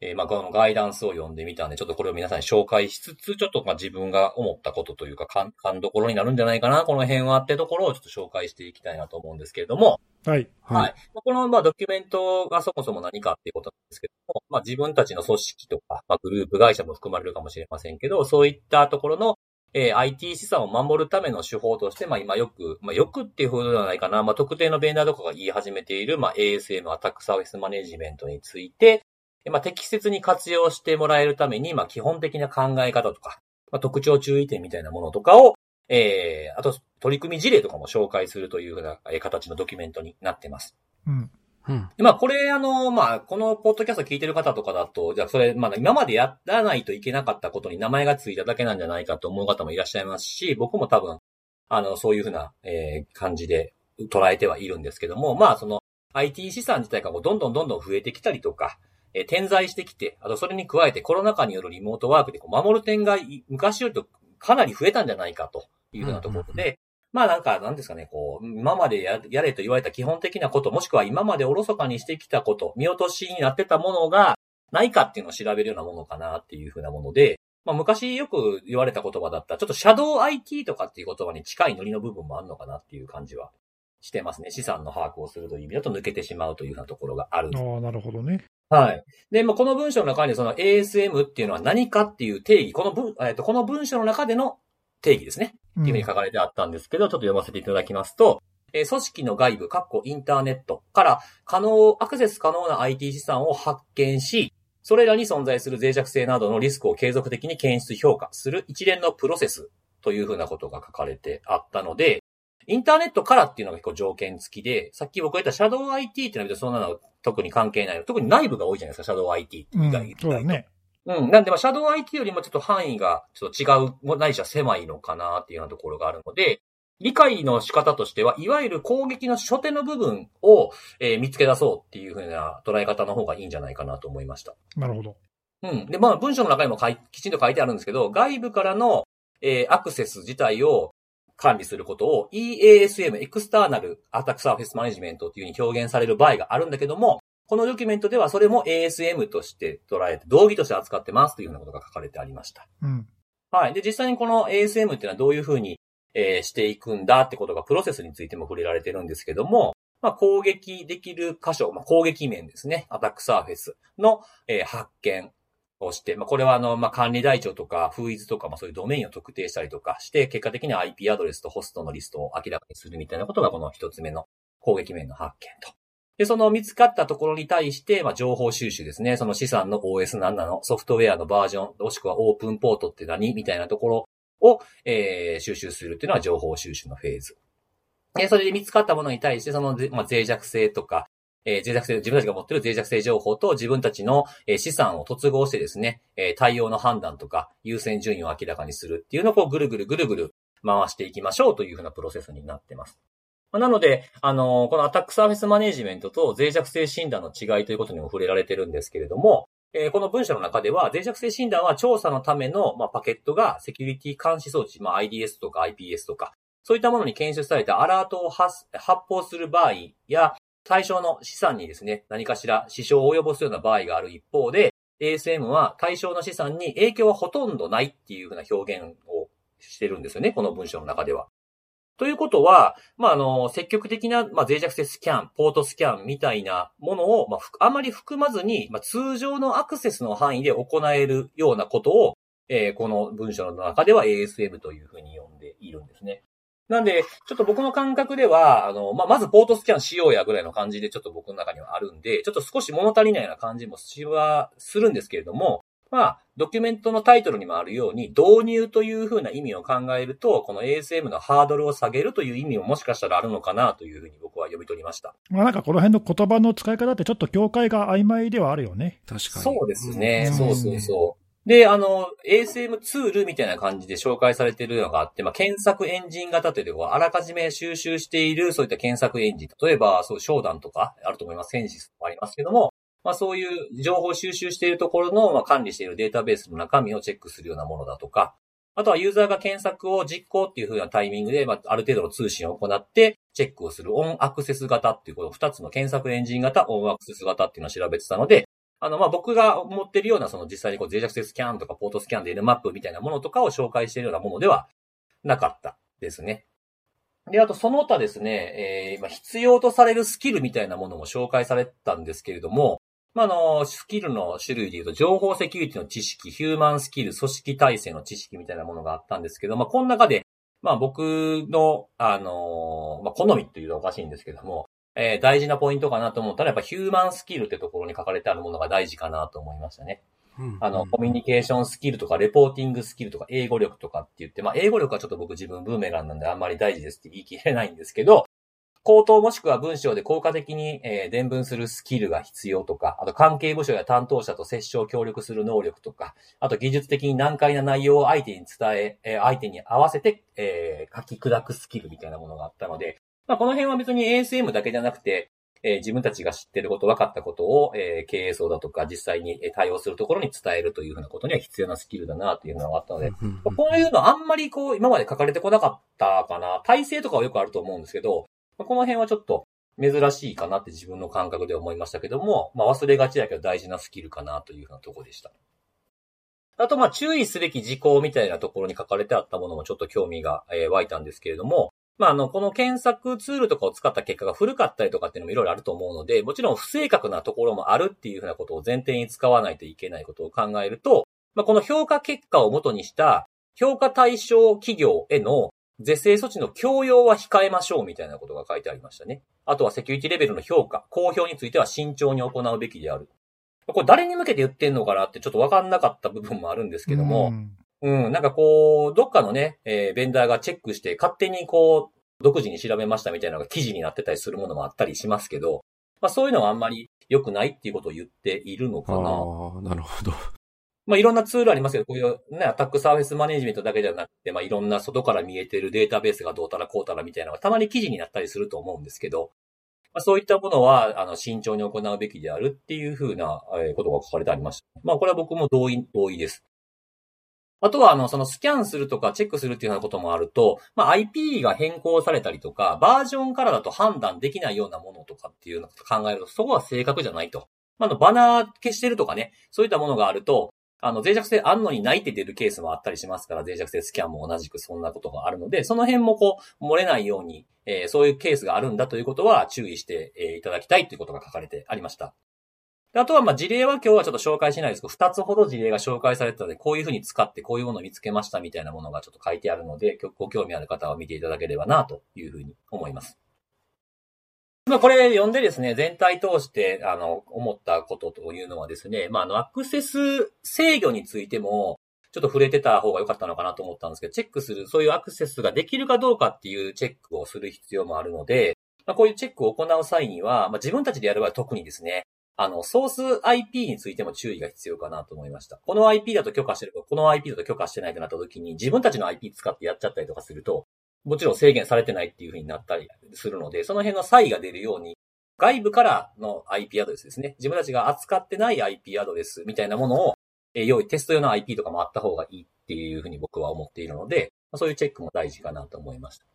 えーまあ、このガイダンスを読んでみたんで、ちょっとこれを皆さんに紹介しつつ、ちょっとまあ自分が思ったことというか、勘、勘どころになるんじゃないかな、この辺はってところをちょっと紹介していきたいなと思うんですけれども、はい。ははいい。。まあこの、まあ、ドキュメントがそもそも何かっていうことなんですけども、まあ、自分たちの組織とか、まあ、グループ会社も含まれるかもしれませんけど、そういったところの、えー IT 資産を守るための手法として、まあ、今よく、まあ、よくっていうほどではないかな、まあ、特定のベンダーとかが言い始めている、まあ、ASM、アタックサービスマネジメントについて、えーまあ、適切に活用してもらえるために、まあ、基本的な考え方とか、まあ、特徴注意点みたいなものとかを、えー、あと、取り組み事例とかも紹介するというふうなえー形のドキュメントになっています。うん。うん。でまあ、これ、あの、まあ、このポッドキャスト聞いてる方とかだと、じゃあ、それ、まあ、今までやらないといけなかったことに名前がついただけなんじゃないかと思う方もいらっしゃいますし、僕も多分、あの、そういうふうな、えー感じで捉えてはいるんですけども、まあ、その、IT 資産自体がどんどんどんどん増えてきたりとか、えー点在してきて、あとそれに加えてコロナ禍によるリモートワークでこう守る点がい昔よりとかなり増えたんじゃないかというふうなところで、まあなんか、なんですかね、こう、今までややれと言われた基本的なこと、もしくは今までおろそかにしてきたこと、見落としになってたものがないかっていうのを調べるようなものかなっていうふうなもので、まあ昔よく言われた言葉だった、ちょっとシャドウ IT とかっていう言葉に近いノリの部分もあるのかなっていう感じはしてますね。資産の把握をするという意味だと抜けてしまうというようなところがある。ああ、なるほどね。はい。で、まあ、この文章の中にその ASM っていうのは何かっていう定義、この文、えっと、この文章の中での定義ですね。うんっていうふうに書かれてあったんですけど、ちょっと読ませていただきますと、えー組織の外部、括弧インターネットから可能、アクセス可能な IT 資産を発見し、それらに存在する脆弱性などのリスクを継続的に検出評価する一連のプロセスというふうなことが書かれてあったので、インターネットからっていうのが結構条件付きで、さっき僕が言ったシャドウ IT っていうのはそんなのは特に関係ない。特に内部が多いじゃないですか、シャドウ IT ってうんそうだね。うん。なんで、まあ、シャドウ IT よりもちょっと範囲がちょっと違う、もないしは狭いのかなっていうようなところがあるので、理解の仕方としては、いわゆる攻撃の初手の部分を、えー見つけ出そうっていうふうな捉え方の方がいいんじゃないかなと思いました。なるほど。うん。で、まあ、文章の中にもきちんと書いてあるんですけど、外部からの、えーアクセス自体を管理することを EASM、 External Attack Surface Management っていうふうに表現される場合があるんだけども、このドキュメントではそれも ASM として捉えて、同義として扱ってますというようなことが書かれてありました。うん。はい。で、実際にこの ASM っていうのはどういうふうに、えーしていくんだってことがプロセスについても触れられてるんですけども、まあ、攻撃できる箇所、まあ、攻撃面ですね。 attack surface の、えー発見をして、まあ、これはあの、まあ、管理台帳とか、フーイズとか、まあ、そういうドメインを特定したりとかして、結果的には IP アドレスとホストのリストを明らかにするみたいなことがこの一つ目の攻撃面の発見と。で、その見つかったところに対して、まあ、情報収集ですね。その資産の OS 何なの、ソフトウェアのバージョン、もしくはオープンポートって何？みたいなところを、えー収集するっていうのは情報収集のフェーズ。で、それで見つかったものに対して、その、まあ、脆弱性とか、えー、脆弱性、自分たちが持っている脆弱性情報と自分たちの、えー、資産を突合してですね、えー、対応の判断とか優先順位を明らかにするっていうのをこうぐるぐるぐるぐる回していきましょうというふうなプロセスになってます。なので、あの、このアタックサーフェスマネジメントと脆弱性診断の違いということにも触れられてるんですけれども、えー、この文章の中では、脆弱性診断は調査のための、まあ、パケットがセキュリティ監視装置、まあ、IDS とか IPS とか、そういったものに検出されたアラートを発報する場合や、対象の資産にですね、何かしら支障を及ぼすような場合がある一方で、ASM は対象の資産に影響はほとんどないっていうふうな表現をしてるんですよね、この文章の中では。ということは、まあ、あの、積極的な、まあ、脆弱性スキャン、ポートスキャンみたいなものを、まあ、あまり含まずに、まあ、通常のアクセスの範囲で行えるようなことを、えー、この文章の中では ASM というふうに呼んでいるんですね。なんで、ちょっと僕の感覚では、あの、まあ、まずポートスキャンしようやぐらいの感じでちょっと僕の中にはあるんで、ちょっと少し物足りないような感じもしはするんですけれども、まあ、ドキュメントのタイトルにもあるように、導入というふうな意味を考えると、この ASM のハードルを下げるという意味ももしかしたらあるのかなというふうに僕は読み取りました。まあなんかこの辺の言葉の使い方ってちょっと境界が曖昧ではあるよね。確かに。そうですね。うん、そうそうそう。で、あの、ASM ツールみたいな感じで紹介されてるのがあって、まあ、検索エンジン型というのは、あらかじめ収集している、そういった検索エンジン。例えば、そう、商談とかあると思います。センシスもありますけども、まあそういう情報収集しているところの、まあ、管理しているデータベースの中身をチェックするようなものだとか、あとはユーザーが検索を実行っていう風なタイミングで、まあ、ある程度の通信を行って、チェックをするオンアクセス型っていうこの二つの検索エンジン型、オンアクセス型っていうのを調べてたので、あの、ま、僕が持ってるような、その実際にこう脆弱性スキャンとかポートスキャンで Nmap みたいなものとかを紹介しているようなものではなかったですね。で、あとその他ですね、えー、ま、必要とされるスキルみたいなものも紹介されたんですけれども、まあ、あの、スキルの種類で言うと、情報セキュリティの知識、ヒューマンスキル、組織体制の知識みたいなものがあったんですけど、まあ、この中で、まあ、僕の、あの、まあ、好みっていうのはおかしいんですけども、えー、大事なポイントかなと思ったら、やっぱヒューマンスキルってところに書かれてあるものが大事かなと思いましたね。あの、コミュニケーションスキルとか、レポーティングスキルとか、英語力とかって言って、まあ、英語力はちょっと僕自分ブーメランなんであんまり大事ですって言い切れないんですけど、口頭もしくは文章で効果的に、えー、伝聞するスキルが必要とか、あと関係部署や担当者と接触協力する能力とか、あと技術的に難解な内容を相手に伝え、えー、相手に合わせて、えー、書き砕くスキルみたいなものがあったので、まあ、この辺は別に ASM だけじゃなくて、えー、自分たちが知ってること、分かったことを、えー、経営層だとか実際に対応するところに伝えるというふうなことには必要なスキルだなというのがあったので、こういうのあんまりこう、今まで書かれてこなかったかな。体制とかはよくあると思うんですけど、この辺はちょっと珍しいかなって自分の感覚で思いましたけども、まあ忘れがちだけど大事なスキルかなというふうなところでした。あと、まあ注意すべき事項みたいなところに書かれてあったものもちょっと興味が、え湧いたんですけれども、まあ、あの、この検索ツールとかを使った結果が古かったりとかっていうのもいろいろあると思うので、もちろん不正確なところもあるっていうふうなことを前提に使わないといけないことを考えると、まあ、この評価結果をもとにした評価対象企業への是正措置の強要は控えましょうみたいなことが書いてありましたね。あとはセキュリティレベルの評価、公表については慎重に行うべきである。これ誰に向けて言ってんのかなってちょっとわかんなかった部分もあるんですけども、うん、なんかこう、どっかのね、えー、ベンダーがチェックして勝手にこう、独自に調べましたみたいなのが記事になってたりするものもあったりしますけど、まあそういうのはあんまり良くないっていうことを言っているのかな。ああ、なるほど。まあ、いろんなツールありますけど、こういうね、アタックサーフェスマネジメントだけじゃなくて、まあ、いろんな外から見えてるデータベースがどうたらこうたらみたいなのがたまに記事になったりすると思うんですけど、まあ、そういったものは、あの、慎重に行うべきであるっていうふうな、えことが書かれてありました。まあ、これは僕も同意、同意です。あとは、あの、そのスキャンするとかチェックするっていうようなこともあると、まあ、IP が変更されたりとか、バージョンからだと判断できないようなものとかっていうのを考えると、そこは正確じゃないと。まあ、の、バナー消してるとかね、そういったものがあると、あの、脆弱性あんのにないって出るケースもあったりしますから、脆弱性スキャンも同じくそんなことがあるので、その辺もこう、漏れないように、えー、そういうケースがあるんだということは注意して、えー、いただきたいということが書かれてありました。あとは、ま、事例は今日はちょっと紹介しないですけど、二つほど事例が紹介されてたので、こういうふうに使ってこういうものを見つけましたみたいなものがちょっと書いてあるので、ご興味ある方は見ていただければな、というふうに思います。まあこれ読んでですね、全体通して、あの、思ったことというのはですね、まああの、アクセス制御についても、ちょっと触れてた方が良かったのかなと思ったんですけど、チェックする、そういうアクセスができるかどうかっていうチェックをする必要もあるので、まあ、こういうチェックを行う際には、まあ、自分たちでやる場合は特にですね、あの、ソース IP についても注意が必要かなと思いました。この IP だと許可してるか、この IP だと許可してないとなった時に、自分たちの IP 使ってやっちゃったりとかすると、もちろん制限されてないっていう風になったりするので、その辺の差異が出るように、外部からの IP アドレスですね。自分たちが扱ってない IP アドレスみたいなものを、え、用意、テスト用の IP とかもあった方がいいっていう風に僕は思っているので、そういうチェックも大事かなと思いました。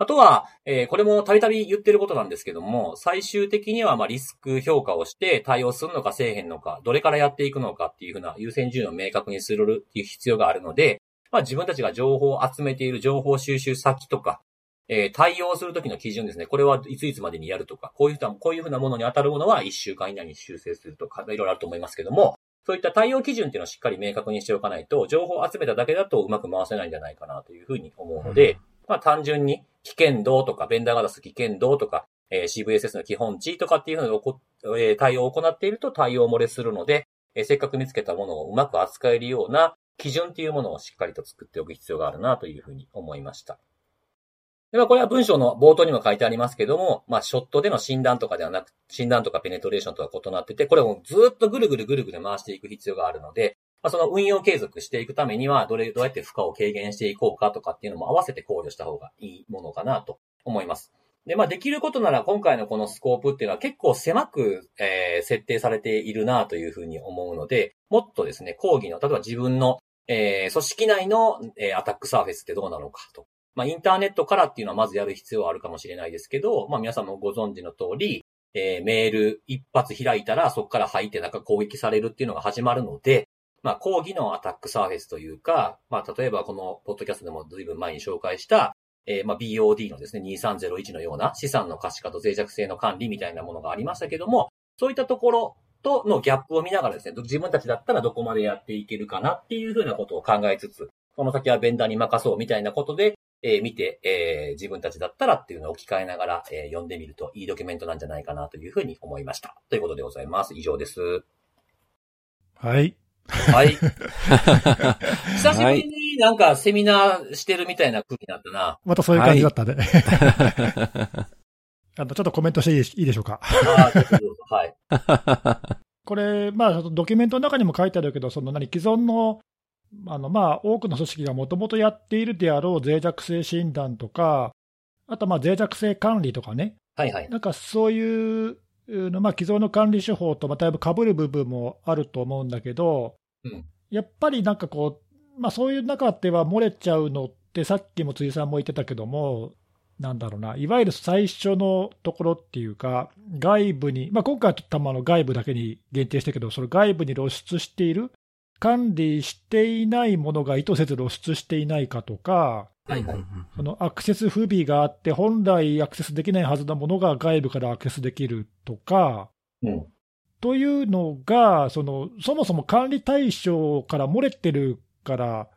あとは、えー、これもたびたび言ってることなんですけども、最終的にはまリスク評価をして対応するのかせえへんのか、どれからやっていくのかっていうふうな優先順位を明確にするっていう必要があるので、まあ自分たちが情報を集めている情報収集先とか、えー、対応するときの基準ですね。これはいついつまでにやるとか、こういうふうな、こういうふうなものに当たるものは1週間以内に修正するとか、いろいろあると思いますけども、そういった対応基準っていうのをしっかり明確にしておかないと、情報を集めただけだとうまく回せないんじゃないかなというふうに思うので、うん、まあ単純に危険度とか、ベンダーが出す危険度とか、えー、CVSS の基本値とかっていうのを、えー、対応を行っていると対応漏れするので、えー、せっかく見つけたものをうまく扱えるような基準っていうものをしっかりと作っておく必要があるなというふうに思いました。では、これは文章の冒頭にも書いてありますけども、まあ、ショットでの診断とかではなく、診断とかペネトレーションとは異なってて、これをずっとぐるぐるぐるぐる回していく必要があるので、まあ、その運用継続していくためには、どれ、どうやって負荷を軽減していこうかとかっていうのも合わせて考慮した方がいいものかなと思います。で、まあ、できることなら今回のこのスコープっていうのは結構狭く、えー、設定されているなというふうに思うので、もっとですね、講義の、例えば自分の、えー、組織内の、えー、アタックサーフェスってどうなのかとまあ、インターネットからっていうのはまずやる必要はあるかもしれないですけど、まあ、皆さんもご存知の通り、えー、メール一発開いたらそこから入ってなんか攻撃されるっていうのが始まるので、まあ、講義のアタックサーフェスというか、まあ、例えばこのポッドキャストでも随分前に紹介した、えー、まあ、BOD のですね、2301のような資産の可視化と脆弱性の管理みたいなものがありましたけども、そういったところとのギャップを見ながらですね、自分たちだったらどこまでやっていけるかなっていうふうなことを考えつつ、その先はベンダーに任そうみたいなことで、えー、見て、えー、自分たちだったらっていうのを置き換えながら、えー、読んでみるといいドキュメントなんじゃないかなというふうに思いました。ということでございます。以上です。はい。はい。久しぶりになんかセミナーしてるみたいな空気だったな。またそういう感じだったね。はい、<laughs> あのちょっとコメントしていいでしょうか？はい。<laughs> これ、まあ、ドキュメントの中にも書いてあるけど、その何、既存のあのまあ、多くの組織がもともとやっているであろう脆弱性診断とか、あとまあ脆弱性管理とかね、はいはい、なんかそういうの、まあ、既存の管理手法とまただいぶかぶる部分もあると思うんだけど、うん、やっぱりなんかこう、まあ、そういう中では漏れちゃうのって、さっきも辻さんも言ってたけども、なんだろうな、いわゆる最初のところっていうか、外部に、まあ、今回はたまの外部だけに限定したけど、その外部に露出している管理していないものが意図せず露出していないかとか、はいはい、そのアクセス不備があって、本来アクセスできないはずのものが外部からアクセスできるとか、うん、というのがその、そもそも管理対象から漏れてるから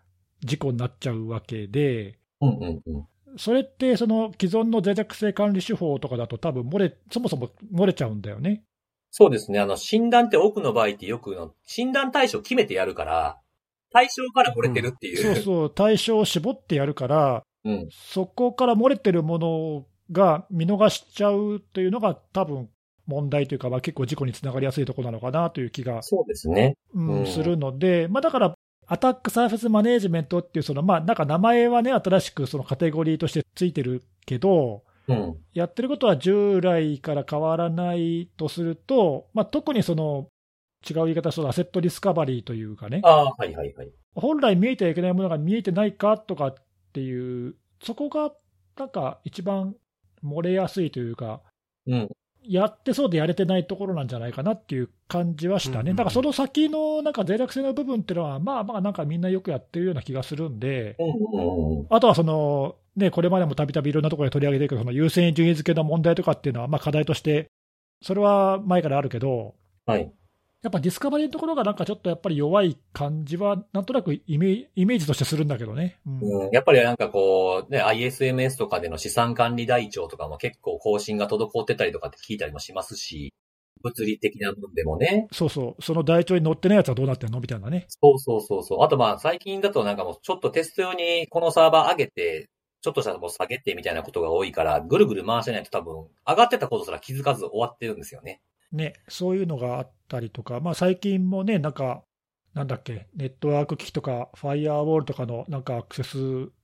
事故になっちゃうわけで、うんうんうん。それってその既存の脆弱性管理手法とかだと、多分漏れ、そもそも漏れちゃうんだよね。そうですね。あの、診断って多くの場合ってよくの、診断対象決めてやるから、対象から漏れてるっていう、うん、そうそう、対象を絞ってやるから、うん、そこから漏れてるものが見逃しちゃうというのが多分問題というか、まあ、結構事故につながりやすいところなのかなという気がそうですね、うん、するので、まあ、だから、アタックサーフェスマネジメントっていう、そのまあ、なんか名前はね、新しくそのカテゴリーとしてついてるけど、うん、やってることは従来から変わらないとすると、まあ、特にその違う言い方アセットリスカバリーというかね、あはいはいはい、本来見えてはいけないものが見えてないかとかっていう、そこがなんか一番漏れやすいというか、うん、やってそうでやれてないところなんじゃないかなっていう感じはしたね、だからその先のなんか脆弱性の部分っていうのは、まあまあなんかみんなよくやってるような気がするんで、あとはその、ね、これまでもたびたびいろんなところで取り上げてるけど、その優先順位付けの問題とかっていうのは、まあ、課題として、それは前からあるけど、はい、やっぱディスカバリーのところがなんかちょっとやっぱり弱い感じは、なんとなくイメイメージとしてするんだけどね、うん、うん、やっぱりなんかこう、ね、ISMS とかでの資産管理台帳とかも結構更新が滞ってたりとかって聞いたりもしますし、物理的なもんでもね。そうそう。その台帳に載ってないやつはどうなってんのみたいなね。そうそうそうそう。あとまあ最近だとなんかもうちょっとテスト用にこのサーバー上げて、ちょっとしたもう下げてみたいなことが多いから、ぐるぐる回してないと多分、上がってたことすら気づかず終わってるんですよね。ね、そういうのがあったりとか、まあ、最近もね、なんか、なんだっけ、ネットワーク機器とか、ファイアーウォールとかのなんかアクセス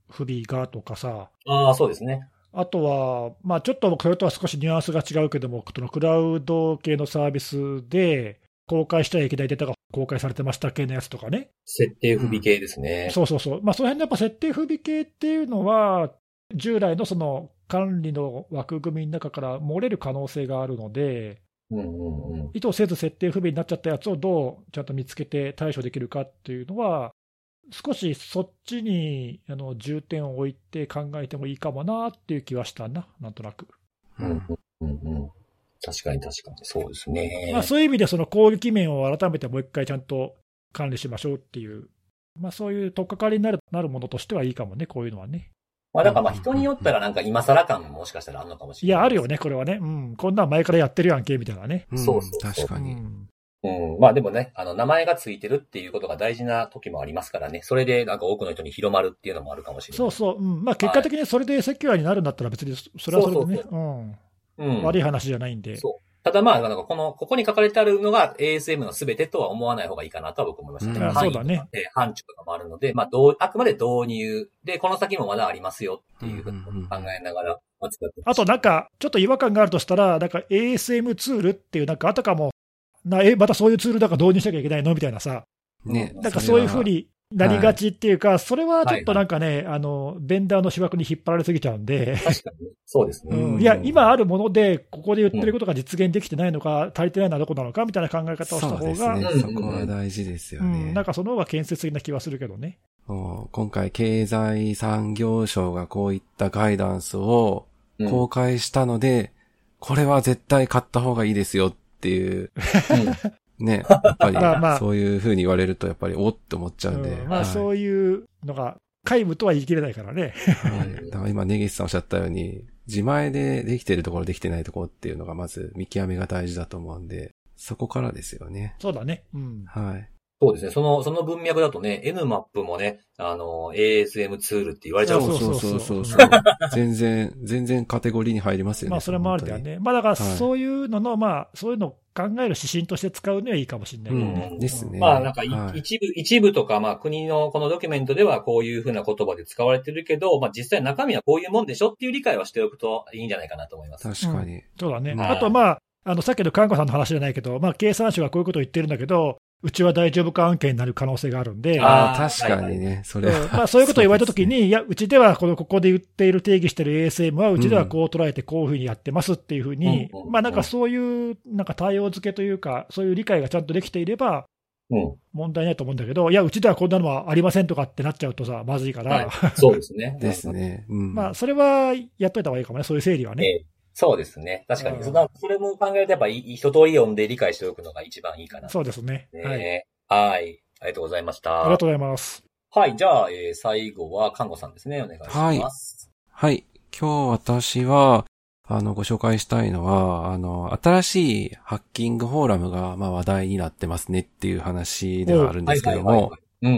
不備がとかさ、ああ、そうですね。あとは、まあ、ちょっとそれとは少しニュアンスが違うけども、このクラウド系のサービスで、公開しちゃいけないデータが公開されてました系のやつとかね、設定不備系ですね。そうそうそう、まあ、その辺のやっぱ設定不備系っていうのは、従来のその管理の枠組みの中から漏れる可能性があるので、うんうんうん。意図せず設定不備になっちゃったやつをどうちゃんと見つけて対処できるかっていうのは、少しそっちにあの重点を置いて考えてもいいかもなっていう気はしたな、なんとなく。うんうんうん。確かに確かに。そうですね。まあ、そういう意味で、その攻撃面を改めてもう一回ちゃんと管理しましょうっていう、まあ、そういう取っかかりになるなるものとしてはいいかもね、こういうのはね。まあだからまあ人によったらなんか今更感ももしかしたらあるのかもしれない。いや、あるよね、これはね。うん、こんなん前からやってるやんけ、みたいなね。うんそうそうそう確かに。うんうん。まあでもね、あの、名前がついてるっていうことが大事な時もありますからね。それでなんか多くの人に広まるっていうのもあるかもしれない。そうそう、うん、まあ結果的にそれでセキュアになるんだったら別にそれはそれでね、そううん、うん。悪い話じゃないんで。そう。ただまあ、なんかこの、ここに書かれてあるのが ASM の全てとは思わない方がいいかなとは僕思いました。そうだね。えー範疇とかもあるので、まあ、どう、あくまで導入。で、この先もまだありますよっていうふうに考えながら、あとなんか、ちょっと違和感があるとしたら、なんか ASM ツールっていう、なんかあたかも、なえ、またそういうツールだから導入しなきゃいけないのみたいなさ、ね。なんかそういうふうになりがちっていうか、それはちょっとはいなんかね、あの、ベンダーの指枠に引っ張られすぎちゃうんで、確かに。そうですね。うん。うん。いや、今あるもので、ここで言ってることが実現できてないのか、足りてないのはどこなのかみたいな考え方をした方が、そうですね。うん。そこは大事ですようね。ん、なんかその方が建設的な気はするけどね。今回経済産業省がこういったガイダンスをうん。公開したので、これは絶対買った方がいいですよっていう、ね、<laughs> やっぱりまあまあそういう風に言われるとやっぱりおって思っちゃうんで。うんまあはいそういうのが、皆無とは言い切れないからね。はい。だから今、ネギスさんおっしゃったように、自前でできてるところ、できてないところっていうのがまず見極めが大事だと思うんで、そこからですよね。そうだね。うん。はい。そうですね。その、その文脈だとね、NMAP もね、あの、ASM ツールって言われちゃうそうそうそうそう。<laughs> 全然、全然カテゴリーに入りますよね。まあそれもあるだよ本ね。まあだからはいそういうのの、まあそういうのを考える指針として使うにはいいかもしれないね。当に。ですね。まあなんかい、はい一部、一部とかまあ国のこのドキュメントではこういうふうな言葉で使われてるけど、まあ実際中身はこういうもんでしょっていう理解はしておくといいんじゃないかなと思います。確かに。そうだね。うんあとまあ、あのさっきの看護さんの話じゃないけど、まあ経産省はこういうことを言ってるんだけど、うちは大丈夫か案件になる可能性があるんで、あああ、確かにね。それうんまあ、そういうことを言われたときに、いや、うちではこのここで言っている定義している ASM は、うちではこう捉えてこういうふうにやってますっていうふうにうんまあなんかそういうなんか対応付けというか、そういう理解がちゃんとできていれば、うん。問題ないと思うんだけど、いや、うちではこんなのはありませんとかってなっちゃうとさ、まずいから、はい。そうですね。<laughs> ですね。うん。まあ、それはやっといた方がいいかもね、そういう整理はね。ええそうですね。確かに。うんそのそれも考えるとやっぱり一通り読んで理解しておくのが一番いいかな。そうですね。ね。はい。はい。ありがとうございました。ありがとうございます。はい。じゃあ、えー最後は、看護さんですね。お願いします。はい。今日私は、あの、ご紹介したいのは、あの、新しいハッキングフォーラムが、まあ話題になってますねっていう話ではあるんですけども。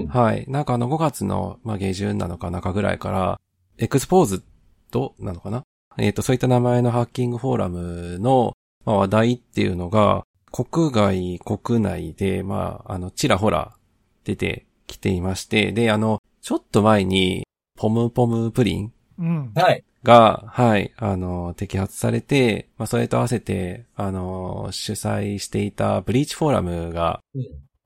はい。なんかあの5月の、まあ、下旬なのか中ぐらいから、エクスポーズドなのかなえっ、と、そういった名前のハッキングフォーラムの、まあ、話題っていうのが、国外、国内で、まあ、あの、ちらほら出てきていまして、で、あの、ちょっと前に、ポムポムプリンうん。はい。が、はい、あの、摘発されて、まあ、それと合わせて、あの、主催していたブリーチフォーラムが、うん。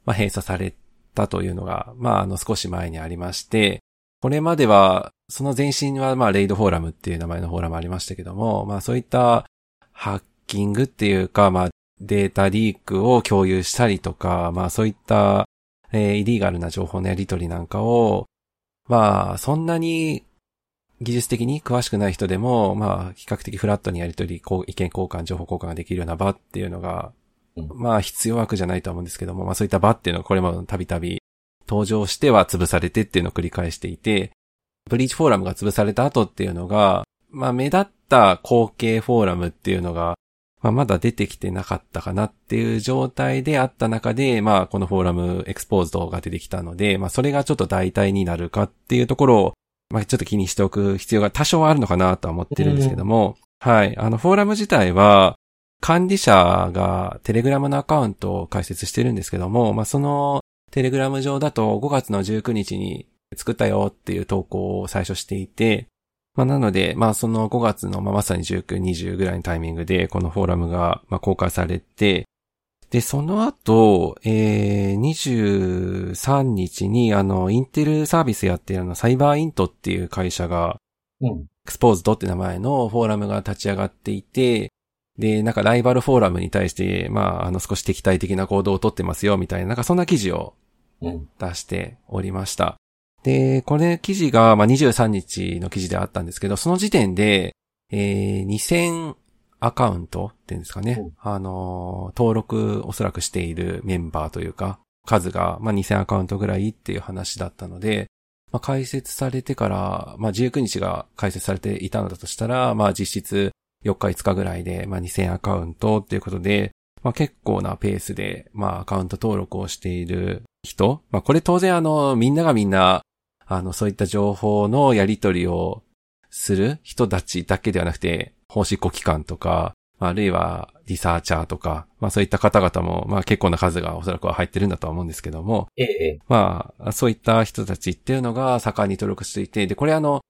まあ、閉鎖されたというのが、まあ、あの、少し前にありまして、これまでは、その前身は、まあ、レイドフォーラムっていう名前のフォーラムありましたけども、まあ、そういったハッキングっていうか、まあ、データリークを共有したりとか、まあ、そういった、えーイリーガルな情報のやり取りなんかを、まあ、そんなに技術的に詳しくない人でも、まあ、比較的フラットにやり取り、こう意見交換、情報交換ができるような場っていうのが、うん。まあ、必要悪じゃないとは思うんですけども、まあ、そういった場っていうのはこれもたびたび登場しては潰されてっていうのを繰り返していて、ブリーチフォーラムが潰された後っていうのが、まあ、目立った後継フォーラムっていうのが、まあ、まだ出てきてなかったかなっていう状態であった中で、まあ、このフォーラムエクスポーズドが出てきたので、まあ、それがちょっと代替になるかっていうところを、まあちょっと気にしておく必要が多少はあるのかなとは思ってるんですけども、はい。あの、フォーラム自体は、管理者がテレグラムのアカウントを開設してるんですけども、まあそのテレグラム上だと5月の19日に作ったよっていう投稿を最初していて、まあなので、まあその5月のまあまさに19、20ぐらいのタイミングでこのフォーラムがまあ公開されて、で、その後、えー、23日にあの、インテルサービスやってるのサイバーイントっていう会社が、うん。エクスポーズドって名前のフォーラムが立ち上がっていて、で、なんかライバルフォーラムに対して、まあ、あの少し敵対的な行動をとってますよ、みたいな、なんかそんな記事を出しておりました。で、これ記事が、まあ、23日の記事であったんですけど、その時点で、えー、2000アカウントっていうんですかね。あの、登録おそらくしているメンバーというか、数が、まあ、2000アカウントぐらいっていう話だったので、まあ、開設されてから、まあ、19日が開設されていたのだとしたら、まあ、実質4日5日ぐらいで、まあ、2000アカウントっていうことで、まあ、結構なペースで、まあ、アカウント登録をしている人、まあ、これ当然あの、みんながみんな、あの、そういった情報のやり取りをする人たちだけではなくて、法執行機関とか、あるいはリサーチャーとか、まあそういった方々も、まあ結構な数がおそらくは入ってるんだとは思うんですけども、ええ、まあそういった人たちっていうのが盛んに登録していて、で、これあの、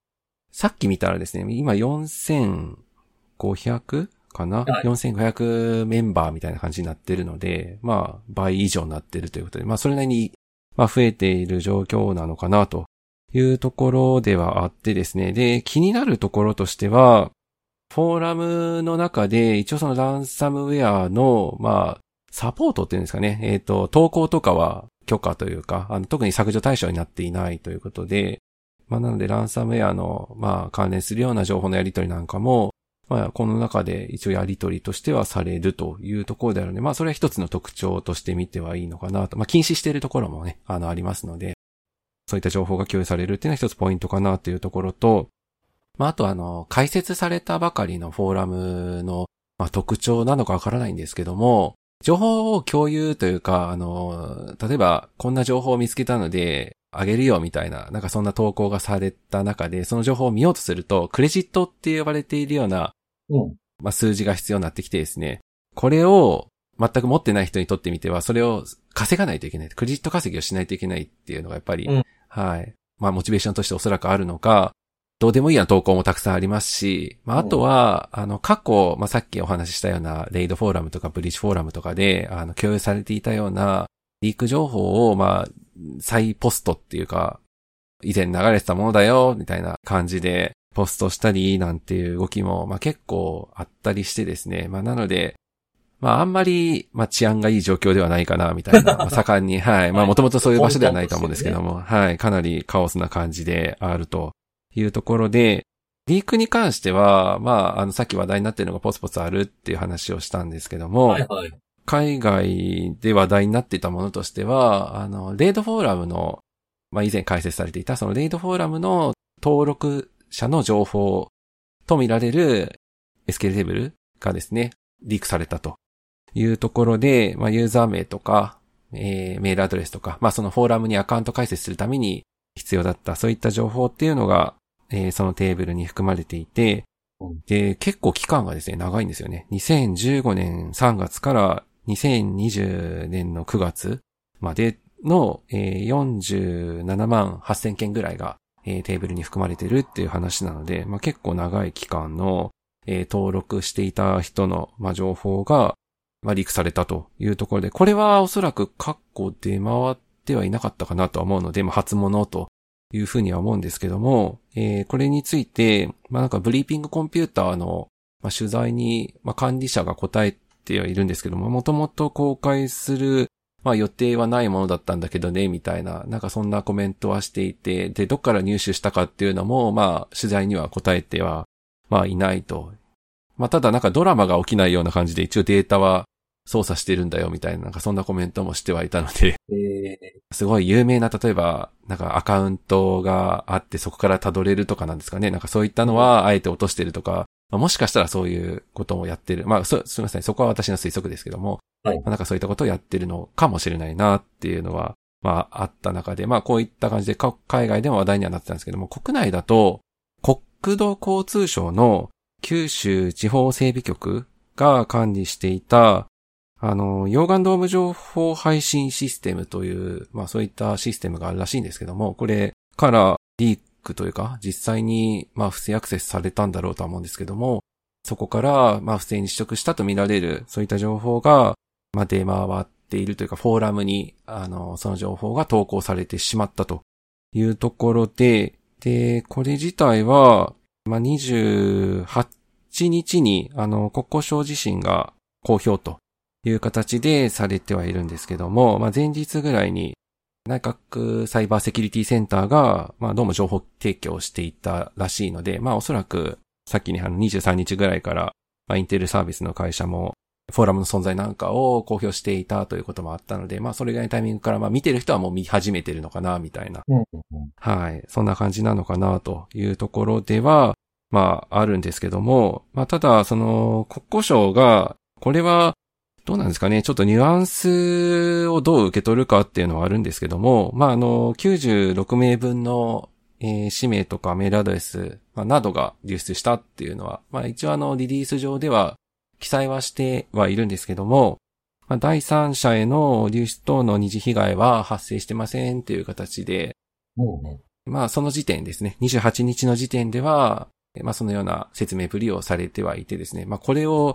さっき見たらですね、今4500かな、はい、?4500 メンバーみたいな感じになってるので、まあ倍以上になってるということで、まあそれなりに、まあ増えている状況なのかなというところではあってですね。で、気になるところとしては、フォーラムの中で、一応そのランサムウェアの、まあ、サポートっていうんですかね。えっ、ー、と、投稿とかは許可というか、あの、特に削除対象になっていないということで、まあ、なので、ランサムウェアの、まあ、関連するような情報のやり取りなんかも、まあ、この中で一応やり取りとしてはされるというところであるので、まあ、それは一つの特徴として見てはいいのかなと。まあ、禁止しているところもね、あの、ありますので、そういった情報が共有されるっていうのは一つポイントかなというところと、まあ、あとあの、解説されたばかりのフォーラムの、まあ、特徴なのかわからないんですけども、情報を共有というか、あの、例えば、こんな情報を見つけたので、あげるよみたいな、なんかそんな投稿がされた中で、その情報を見ようとすると、クレジットって呼ばれているような、うん、まあ、数字が必要になってきてですね、これを全く持ってない人にとってみては、それを稼がないといけない。クレジット稼ぎをしないといけないっていうのがやっぱり、うん、はい。まあ、モチベーションとしておそらくあるのか、どうでもいいような投稿もたくさんありますし、まあ、あとは、あの、過去、まあ、さっきお話ししたような、レイドフォーラムとかブリッジフォーラムとかで、あの、共有されていたような、リーク情報を、まあ、再ポストっていうか、以前流れてたものだよ、みたいな感じで、ポストしたり、なんていう動きも、まあ、結構あったりしてですね。まあ、なので、まあ、あんまり、まあ、治安がいい状況ではないかな、みたいな、<laughs> まあ、盛んに、はい。まあ、もともとそういう場所ではないと思うんですけども、はい。かなりカオスな感じであるというところで、リークに関しては、まあ、あの、さっき話題になっているのがポツポツあるっていう話をしたんですけども、はいはい、海外で話題になっていたものとしては、あの、レイドフォーラムの、まあ、以前解説されていた、そのレイドフォーラムの登録者の情報と見られる SQL テーブルがですね、リークされたというところで、まあ、ユーザー名とか、えー、メールアドレスとか、まあ、そのフォーラムにアカウント開設するために必要だった、そういった情報っていうのが、えー、そのテーブルに含まれていて、で、結構期間がですね、長いんですよね。2015年3月から2020年の9月までの、えー、47万8000件ぐらいが、えー、テーブルに含まれてるっていう話なので、まあ、結構長い期間の、えー、登録していた人の、まあ、情報が、まあ、リークされたというところで、これはおそらく過去出回ってはいなかったかなとは思うので、まあ、初物というふうには思うんですけども、えー、これについて、まあ、なんかブリーピングコンピューターの、まあ、取材に、まあ、管理者が答えてはいるんですけども、もともと公開する、まあ予定はないものだったんだけどね、みたいな、なんかそんなコメントはしていて、で、どっから入手したかっていうのも、まあ取材には答えては、まあいないと。まあただなんかドラマが起きないような感じで一応データは操作してるんだよみたいな、なんかそんなコメントもしてはいたので <laughs> すごい有名な、例えば、なんかアカウントがあってそこから辿れるとかなんですかね。なんかそういったのはあえて落としてるとか、まあ、もしかしたらそういうことをやってる。まあ、す、すみません。そこは私の推測ですけども。はい。まあ、なんかそういったことをやってるのかもしれないなっていうのは、まあ、あった中で、まあ、こういった感じで、海外でも話題にはなってたんですけども、国内だと、国土交通省の九州地方整備局が管理していた、あの、溶岩ドーム情報配信システムという、まあそういったシステムがあるらしいんですけども、これからリークというか、実際に、まあ不正アクセスされたんだろうとは思うんですけども、そこから、まあ不正に取得したとみられる、そういった情報が、まあ出回っているというか、フォーラムに、あの、その情報が投稿されてしまったというところで、で、これ自体は、まあ、28日に、あの、国交省自身が公表という形でされてはいるんですけども、まあ、前日ぐらいに、内閣サイバーセキュリティセンターが、まあ、どうも情報提供していたらしいので、まあ、おそらく、さっきにあの23日ぐらいから、まあ、インテルサービスの会社も、フォーラムの存在なんかを公表していたということもあったので、まあ、それぐらいのタイミングから、まあ、見てる人はもう見始めてるのかな、みたいな。うんうん、はい。そんな感じなのかな、というところでは、まあ、あるんですけども、まあ、ただ、その、国交省が、これは、どうなんですかね。ちょっとニュアンスをどう受け取るかっていうのはあるんですけども、まあ、あの、96名分の、えー、氏名とかメールアドレス、まあ、などが流出したっていうのは、まあ、一応あの、リリース上では記載はしてはいるんですけども、まあ、第三者への流出等の二次被害は発生してませんっていう形で、うんうん、まあ、その時点ですね。28日の時点では、まあ、そのような説明ぶりをされてはいてですね。まあ、これを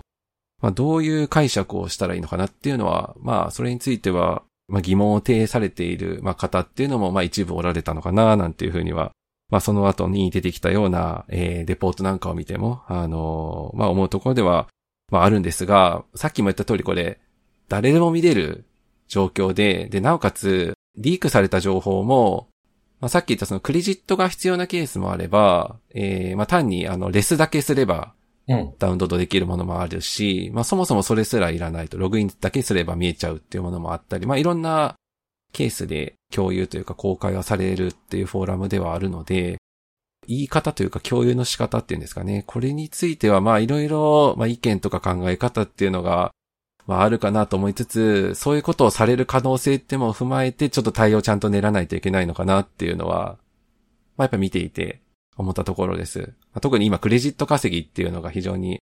まあ、どういう解釈をしたらいいのかなっていうのは、まあ、それについては、まあ、疑問を呈されている、まあ、方っていうのも、まあ、一部おられたのかな、なんていうふうには、まあ、その後に出てきたような、えー、レポートなんかを見ても、あのー、まあ、思うところでは、まあ、あるんですが、さっきも言った通りこれ、誰でも見れる状況で、で、なおかつ、リークされた情報も、まあ、さっき言ったそのクレジットが必要なケースもあれば、えー、まあ、単にあの、レスだけすれば、ダウンロードできるものもあるし、まあそもそもそれすらいらないと、ログインだけすれば見えちゃうっていうものもあったり、まあいろんなケースで共有というか公開はされるっていうフォーラムではあるので、言い方というか共有の仕方っていうんですかね。これについてはまあいろいろ、まあ意見とか考え方っていうのが、まああるかなと思いつつ、そういうことをされる可能性っても踏まえて、ちょっと対応ちゃんと練らないといけないのかなっていうのは、まあやっぱ見ていて思ったところです。特に今クレジット稼ぎっていうのが非常に、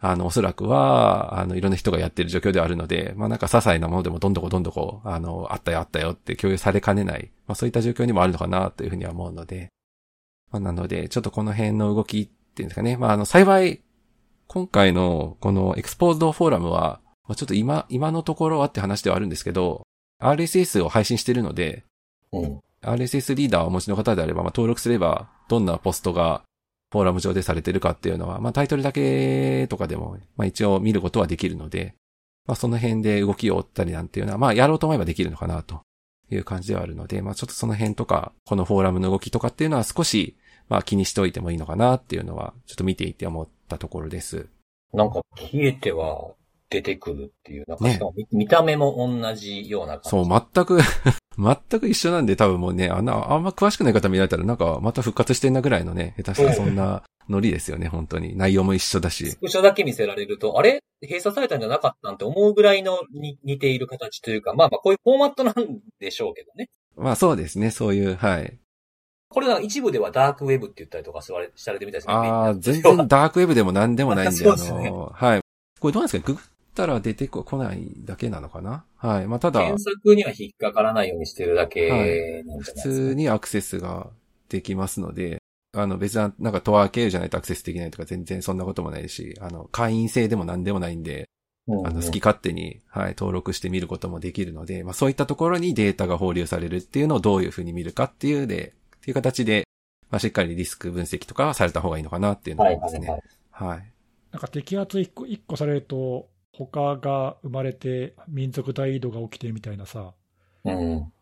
あの、おそらくは、あの、いろんな人がやってる状況ではあるので、まあなんか些細なものでもどんどこどんどこ、あの、あったよあったよって共有されかねない、まあそういった状況にもあるのかなというふうには思うので、まあなので、ちょっとこの辺の動きっていうんですかね、まああの、幸い、今回のこのエクスポーズドフォーラムは、まあ、ちょっと今、今のところはって話ではあるんですけど、RSS を配信してるので、うん、RSS リーダーをお持ちの方であれば、まあ、登録すれば、どんなポストがフォーラム上でされてるかっていうのは、まあ、タイトルだけとかでも、まあ、一応見ることはできるので、まあ、その辺で動きを追ったりなんていうのは、まあ、やろうと思えばできるのかなという感じではあるので、まあ、ちょっとその辺とか、このフォーラムの動きとかっていうのは少し、まあ、気にしておいてもいいのかなっていうのは、ちょっと見ていて思ったところです。なんか、消えては出てくるっていう、なんか、ね、見た目も同じような感じ。そう、全く <laughs> 全く一緒なんで多分もうね、あんな、あんま詳しくない方見られたらなんかまた復活してんなぐらいのね、下手したらそんなノリですよね、本当に。内容も一緒だし。スクショだけ見せられると、あれ？閉鎖されたんじゃなかったんて思うぐらいのに似ている形というか、まあまあこういうフォーマットなんでしょうけどね。まあそうですね、そういう、はい。これが一部ではダークウェブって言ったりとかされてみたいですね。ああ、全然ダークウェブでも何でもないんで、<laughs> あの、はい。これどうなんですかググったら出てこないだけなのかな？はい。まあ、ただ。検索には引っかからないようにしてるだけはい、普通にアクセスができますので、あの別な、なんかトア経由じゃないとアクセスできないとか全然そんなこともないし、あの、会員制でも何でもないんで、うんうん、あの、好き勝手に、はい、登録して見ることもできるので、まあそういったところにデータが放流されるっていうのをどういうふうに見るかっていうで、っていう形で、まあしっかりリスク分析とかはされた方がいいのかなっていうのがですね。はい、はいはい、なんか摘発一個、一個されると、他が生まれて民族大移動が起きてみたいなさ、うん、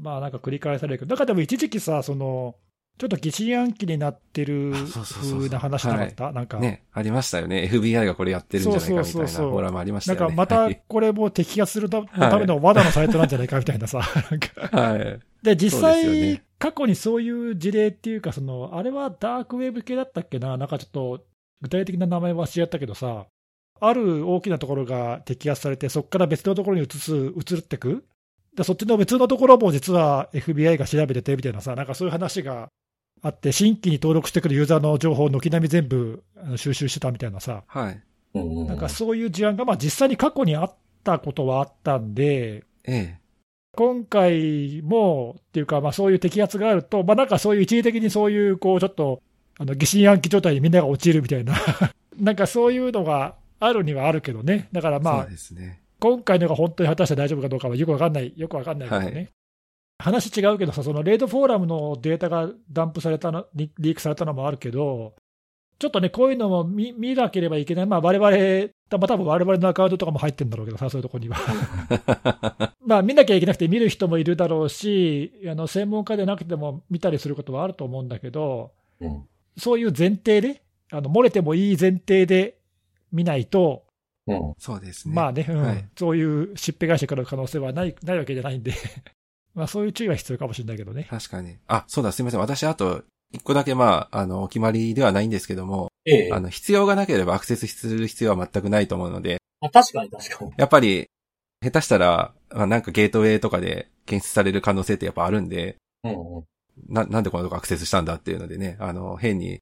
まあなんか繰り返されるけど、だからでも一時期さ、その、ちょっと疑心暗鬼になってる風な話なかった、なんか。ね、ありましたよね。FBI がこれやってるんじゃないかみたいなフォーラムありましたよね。なんかまたこれも摘発するための罠のサイトなんじゃないかみたいなさ。はい。で、実際、ね、過去にそういう事例っていうか、その、あれはダークウェブ系だったっけな？なんかちょっと具体的な名前は知り合ったけどさ、ある大きなところが摘発されて、そこから別のところに移す、移ってくでそっちの別のところも実は FBI が調べててみたいなさ、なんかそういう話があって、新規に登録してくるユーザーの情報を軒並み全部あの収集してたみたいなさ、はい。なんかそういう事案が、まあ、実際に過去にあったことはあったんで、ええ。今回もっていうか、まあ、そういう摘発があると、まあ、なんかそういう一時的にそういう、こう、ちょっと、あの疑心暗鬼状態にみんなが陥るみたいな、<laughs> なんかそういうのがあるにはあるけどね、だからまあね。今回のが本当に果たして大丈夫かどうかはよくわかんない、よくわかんないけどね。はい話違うけどさ、そのレイドフォーラムのデータがダンプされたの、リリークされたのもあるけど、ちょっとね、こういうのも見見なければいけない、まあ、我々、まあ、多分我々のアカウントとかも入ってるんだろうけどさ、そういうとこには。<laughs> まあ、見なきゃいけなくて見る人もいるだろうし、あの専門家でなくても見たりすることはあると思うんだけど、うんそういう前提で、あの漏れてもいい前提で見ないと、うんそうですね。まあね、うんはいそういうしっぺ返してくる可能性はないないわけじゃないんで、<laughs> まあそういう注意は必要かもしれないけどね。確かに。あ、そうだ、すみません。私、あと、一個だけ、まあ、あの、お決まりではないんですけども、ええあの、必要がなければアクセスする必要は全くないと思うので、あ確かに確かに。やっぱり、下手したら、まあなんかゲートウェイとかで検出される可能性ってやっぱあるんで、うんうん。な、なんでこのとこアクセスしたんだっていうのでね、あの、変に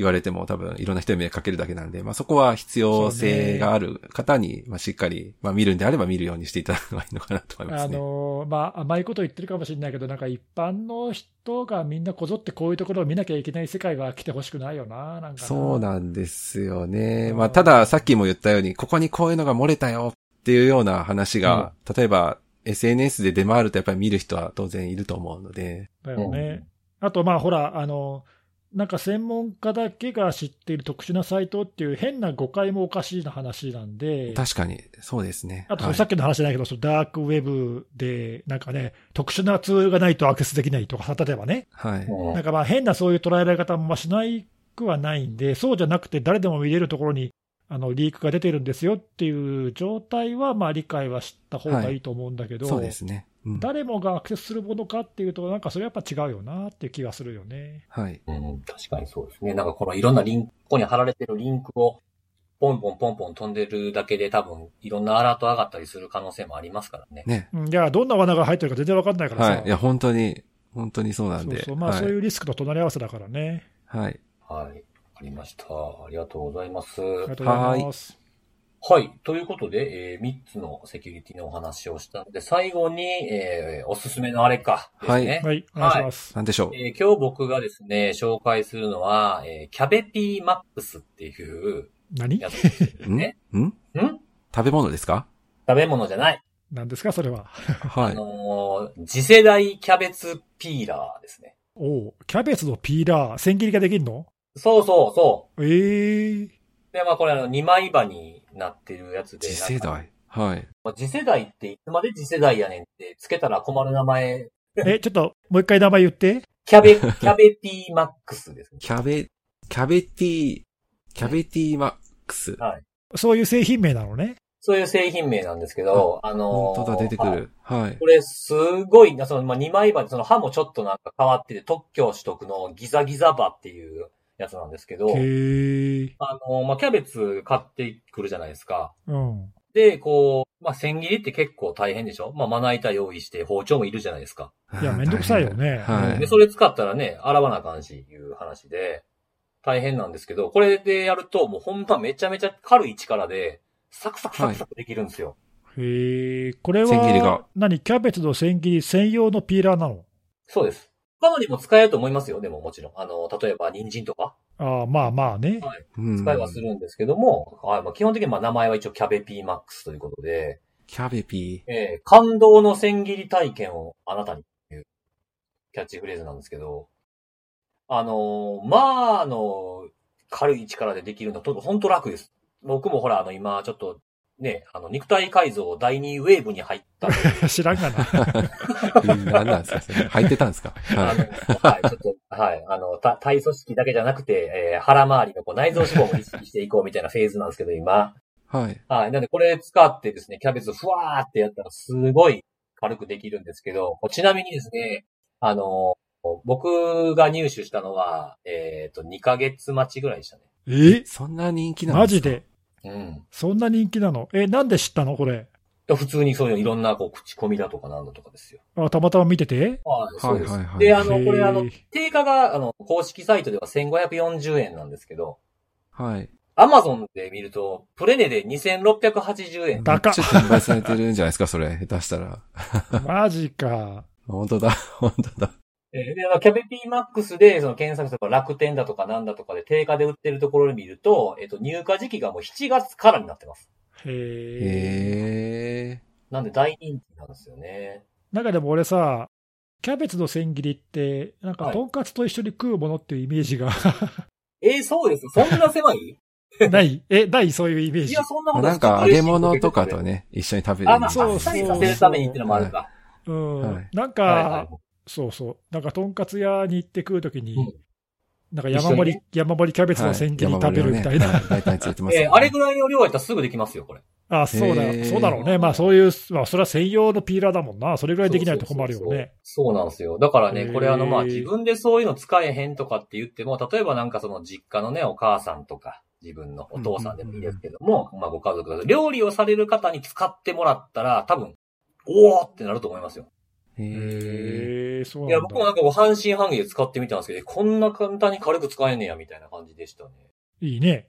言われても多分いろんな人に迷惑かけるだけなんで、まあそこは必要性がある方に、まあしっかり、まあ見るんであれば見るようにしていただくのがいいのかなと思いますあね。のまあ、甘いこと言ってるかもしれないけど、なんか一般の人がみんなこぞってこういうところを見なきゃいけない世界が来てほしくないよな、なんかなそうなんですよね。うんまあたださっきも言ったように、ここにこういうのが漏れたよっていうような話が、例えば SNS で出回るとやっぱり見る人は当然いると思うので、だよね。あと、まあほら、あの、なんか専門家だけが知っている特殊なサイトっていう変な誤解もおかしいな話なんで、確かにそうですね。あとはいさっきの話じゃないけど、そのダークウェブで、なんかね、特殊なツールがないとアクセスできないとかさ、例えばね、はい。うんなんかまあ変なそういう捉えられ方もまあしないくはないんで、そうじゃなくて、誰でも見れるところにあのリークが出てるんですよっていう状態は、まあ理解はした方がいいと思うんだけど、そうですね。うん誰もがアクセスするものかっていうと、なんかそれやっぱ違うよなっていう気がするよね。はい。うん、確かにそうですね。なんかこのいろんなリンク、ここに貼られてるリンクを、ポンポンポンポン飛んでるだけで多分、いろんなアラート上がったりする可能性もありますからね。ね。うんいや、どんな罠が入ってるか全然わかんないからさ、はい。いや、本当に、本当にそうなんで。そうそうまあ、はいそういうリスクと隣り合わせだからね。はい。はい。わかりました。ありがとうございます。ありがとうございます。はい。ということで、えー、3つのセキュリティのお話をしたので、最後に、えー、おすすめのあれか、ですね。はい、お願いします。なんでしょう？えー今日僕がですね、紹介するのは、えー、キャベピーマックスっていう何？やつです <laughs> んね。ん？ん？食べ物ですか？食べ物じゃない。何ですか、それは？はい。あのー次世代キャベツピーラーですね。おうキャベツのピーラー、千切りができるの？そうそうそええう。で、まあこれあの、2枚刃になってるやつで。次世代？はい。まあ次世代っていつまで次世代やねんって、つけたら困る名前、え、ちょっと、もう一回名前言って。キャベ、キャベピーマックスですね。キャベ、キャベティ、キャベティマックス。はい。そういう製品名なのね。そういう製品名なんですけど、あのー本当だ、出てくはいる。はい。これ、すごいな、その、まあ、2枚刃で、その刃もちょっとなんか変わってて、特許取得のギザギザ刃っていうやつなんですけど。あの、まあ、キャベツ買ってくるじゃないですか。うん。で、こう、まあ、千切りって結構大変でしょ？まあ、まな板用意して包丁もいるじゃないですか。いやめんどくさいよねはい。で、それ使ったらね、洗わなあかんし、いう話で、大変なんですけど、これでやると、もうほんまめちゃめちゃ軽い力で、サクサクサクサクできるんですよ。へえ。これ千切りがは、何？キャベツの千切り専用のピーラーなの？そうです。他のにも使えると思いますよ、でももちろん。あの、例えば人参とか。ああ、まあまあね。うん使いはするんですけども、はいまあ、基本的にまあ名前は一応キャベピーマックスということで、キャベピえー感動の千切り体験をあなたにというキャッチフレーズなんですけど、あのーまあ、あの、軽い力でできるのと、本当楽です。僕もほら、あの、今、ちょっと、ね、あの、肉体改造第2ウェーブに入った <laughs> 知らんがな。ー。<laughs> 何なんですか？それ入ってたんですか？あはい。の、はい、ちょっと、はい、あの、た体組織だけじゃなくて、えー腹周りのこう内臓脂肪も意識していこうみたいなフェーズなんですけど、今。はい。はい。なんで、これ使ってですね、キャベツふわーってやったらすごい軽くできるんですけど、ちなみにですね、あの、僕が入手したのは、えっ、と、2ヶ月待ちぐらいでしたね。え？そんな人気なんですか？マジで？うん。そんな人気なの？え、なんで知ったの？これ。普通にそういういろんなこう口コミだとかなんだとかですよ。あたまたま見てて？はい、そうです。はいはいはいで、あの、これあの定価が、あの、公式サイトでは1540円なんですけど、はい。アマゾンで見ると、プレネで2680円。高っちょっと販売されてるんじゃないですか、それ。下手したら。マジか。本当だ、本当だ。えーで、キャベピーマックスで、その検索とか楽天だとかなんだとかで定価で売ってるところで見ると、えっ、と、入荷時期がもう7月からになってます。へえ。なんで大人気なんですよね。なんかでも俺さ、キャベツの千切りって、なんかはいとんかつと一緒に食うものっていうイメージがえーそうです。そんな狭い？<laughs> ないえ、ないそういうイメージいや、。そんなまあことなんか揚げ物とかと。ね、一緒に食べるあ、まあ、そうあっさせるためにっていうのもあるか。うん。はいなんか、はいはいそうそう。なんかとんかつ屋に行って食うときに、うんなんか山盛り、山盛りキャベツの千切り食べるみたいな。はいえーあれぐらいの量やったらすぐできますよ、これ。あ、そうだ、そうだろうね。まあそういう、まあそれは専用のピーラーだもんな。それぐらいできないと困るよそうそうね。そうそうなんですよ。だからね、これあの、まあ、自分でそういうの使えへんとかって言っても、例えばなんかその実家のね、お母さんとか、自分のお父さんでもいいですけども、まあ、ご家族が料理をされる方に使ってもらったら、多分、おーってなると思いますよ。へえ。そういや、なんだ。僕もなんかこう半信半疑で使ってみたんですけど、えこんな簡単に軽く使えんねや、みたいな感じでしたね。いいね。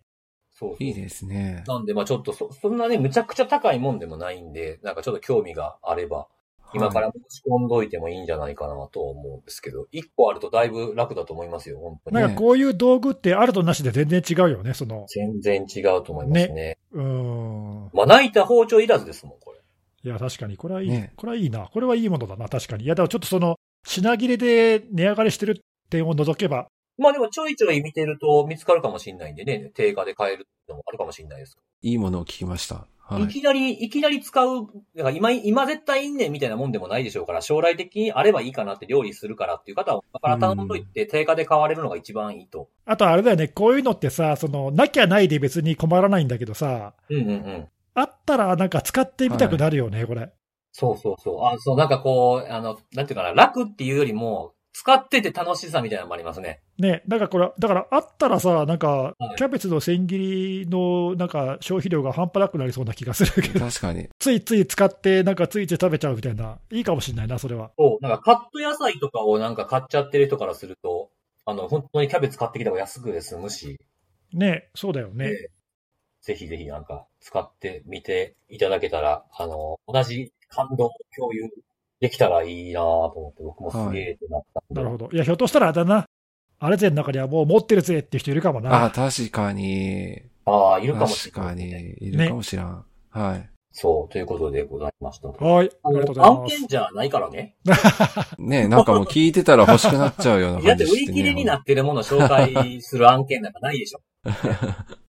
そうそう。いいですね。なんで、まあちょっとそ、そんなね、むちゃくちゃ高いもんでもないんで、なんかちょっと興味があれば、今から申し込んどいてもいいんじゃないかなと思うんですけど、一個あるとだいぶ楽だと思いますよ、本当に。なんかこういう道具ってあるとなしで全然違うよね、その。全然違うと思いますね。うーん。まあ泣いた包丁いらずですもん、これ。いや、確かに、これはいい、ねこれはいいな。これはいいものだな、確かに。いや、でもちょっとその、品切れで値上がりしてる点を除けば、まあでもちょいちょい見てると見つかるかもしれないんでね、定価で買えるのもあるかもしれないです。いいものを聞きました。はいい、。きなり、いきなり使う、だから今、今絶対いんねんみたいなもんでもないでしょうから、将来的にあればいいかなって料理するからっていう方は、だから頼んどいて定価で買われるのが一番いいと。あとあれだよね、こういうのってさ、その、なきゃないで別に困らないんだけどさ、うんうんうん。あったらなんか使ってみたくなるよね、これ。そうそうそう。あ、そう、なんかこう、あの、なんていうかな、楽っていうよりも、使ってて楽しさみたいなのもありますね。ね、だからこれ、だからあったらさ、なんかはい、キャベツの千切りのなんか消費量が半端なくなりそうな気がするけど、<laughs> 確かに。ついつい使って、なんかついつい食べちゃうみたいな、いいかもしれないな、それは。そう、なんかカット野菜とかをなんか買っちゃってる人からすると、あの、本当にキャベツ買ってきた方が安くで済むし、ね、そうだよね。ええぜひぜひなんか使ってみていただけたら、あの、同じ感動を共有できたらいいなと思って、僕もすげえってなったんで。なるほど。いや、ひょっとしたらあれだな。あれぜの中にはもう持ってるぜっていう人いるかもな。あ、確かに。ああ、いるかもしれない、確かに。いるかもしらん。はい。そう、ということでございました。はい、ありがとうござい案ます。件じゃないからね。<laughs> ねなんかもう聞いてたら欲しくなっちゃうようなだって感じしてね。売り切れになってるものを紹介する案件なんかないでしょ。<laughs>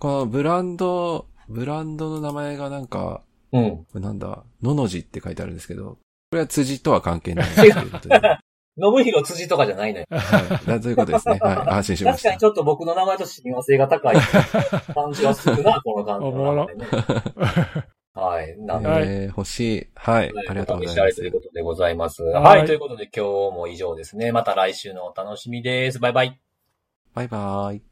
このブランド、ブランドの名前がなんか、うん。これなんだ、のの字って書いてあるんですけど、これは辻とは関係ないということで。はい。信弘辻とかじゃないのよ。だということですね。はい。安心しました確かにち。ょっと僕の名前と親和性が高い <laughs> 感じはするな、この感じおもろのね。はい。なんで、はいえー、欲しい。はい。ありがとうございますお試しあれという。ことでございます。はいはい。ということで今日も以上ですね。また来週のお楽しみです。バイバイ。バイバーイ。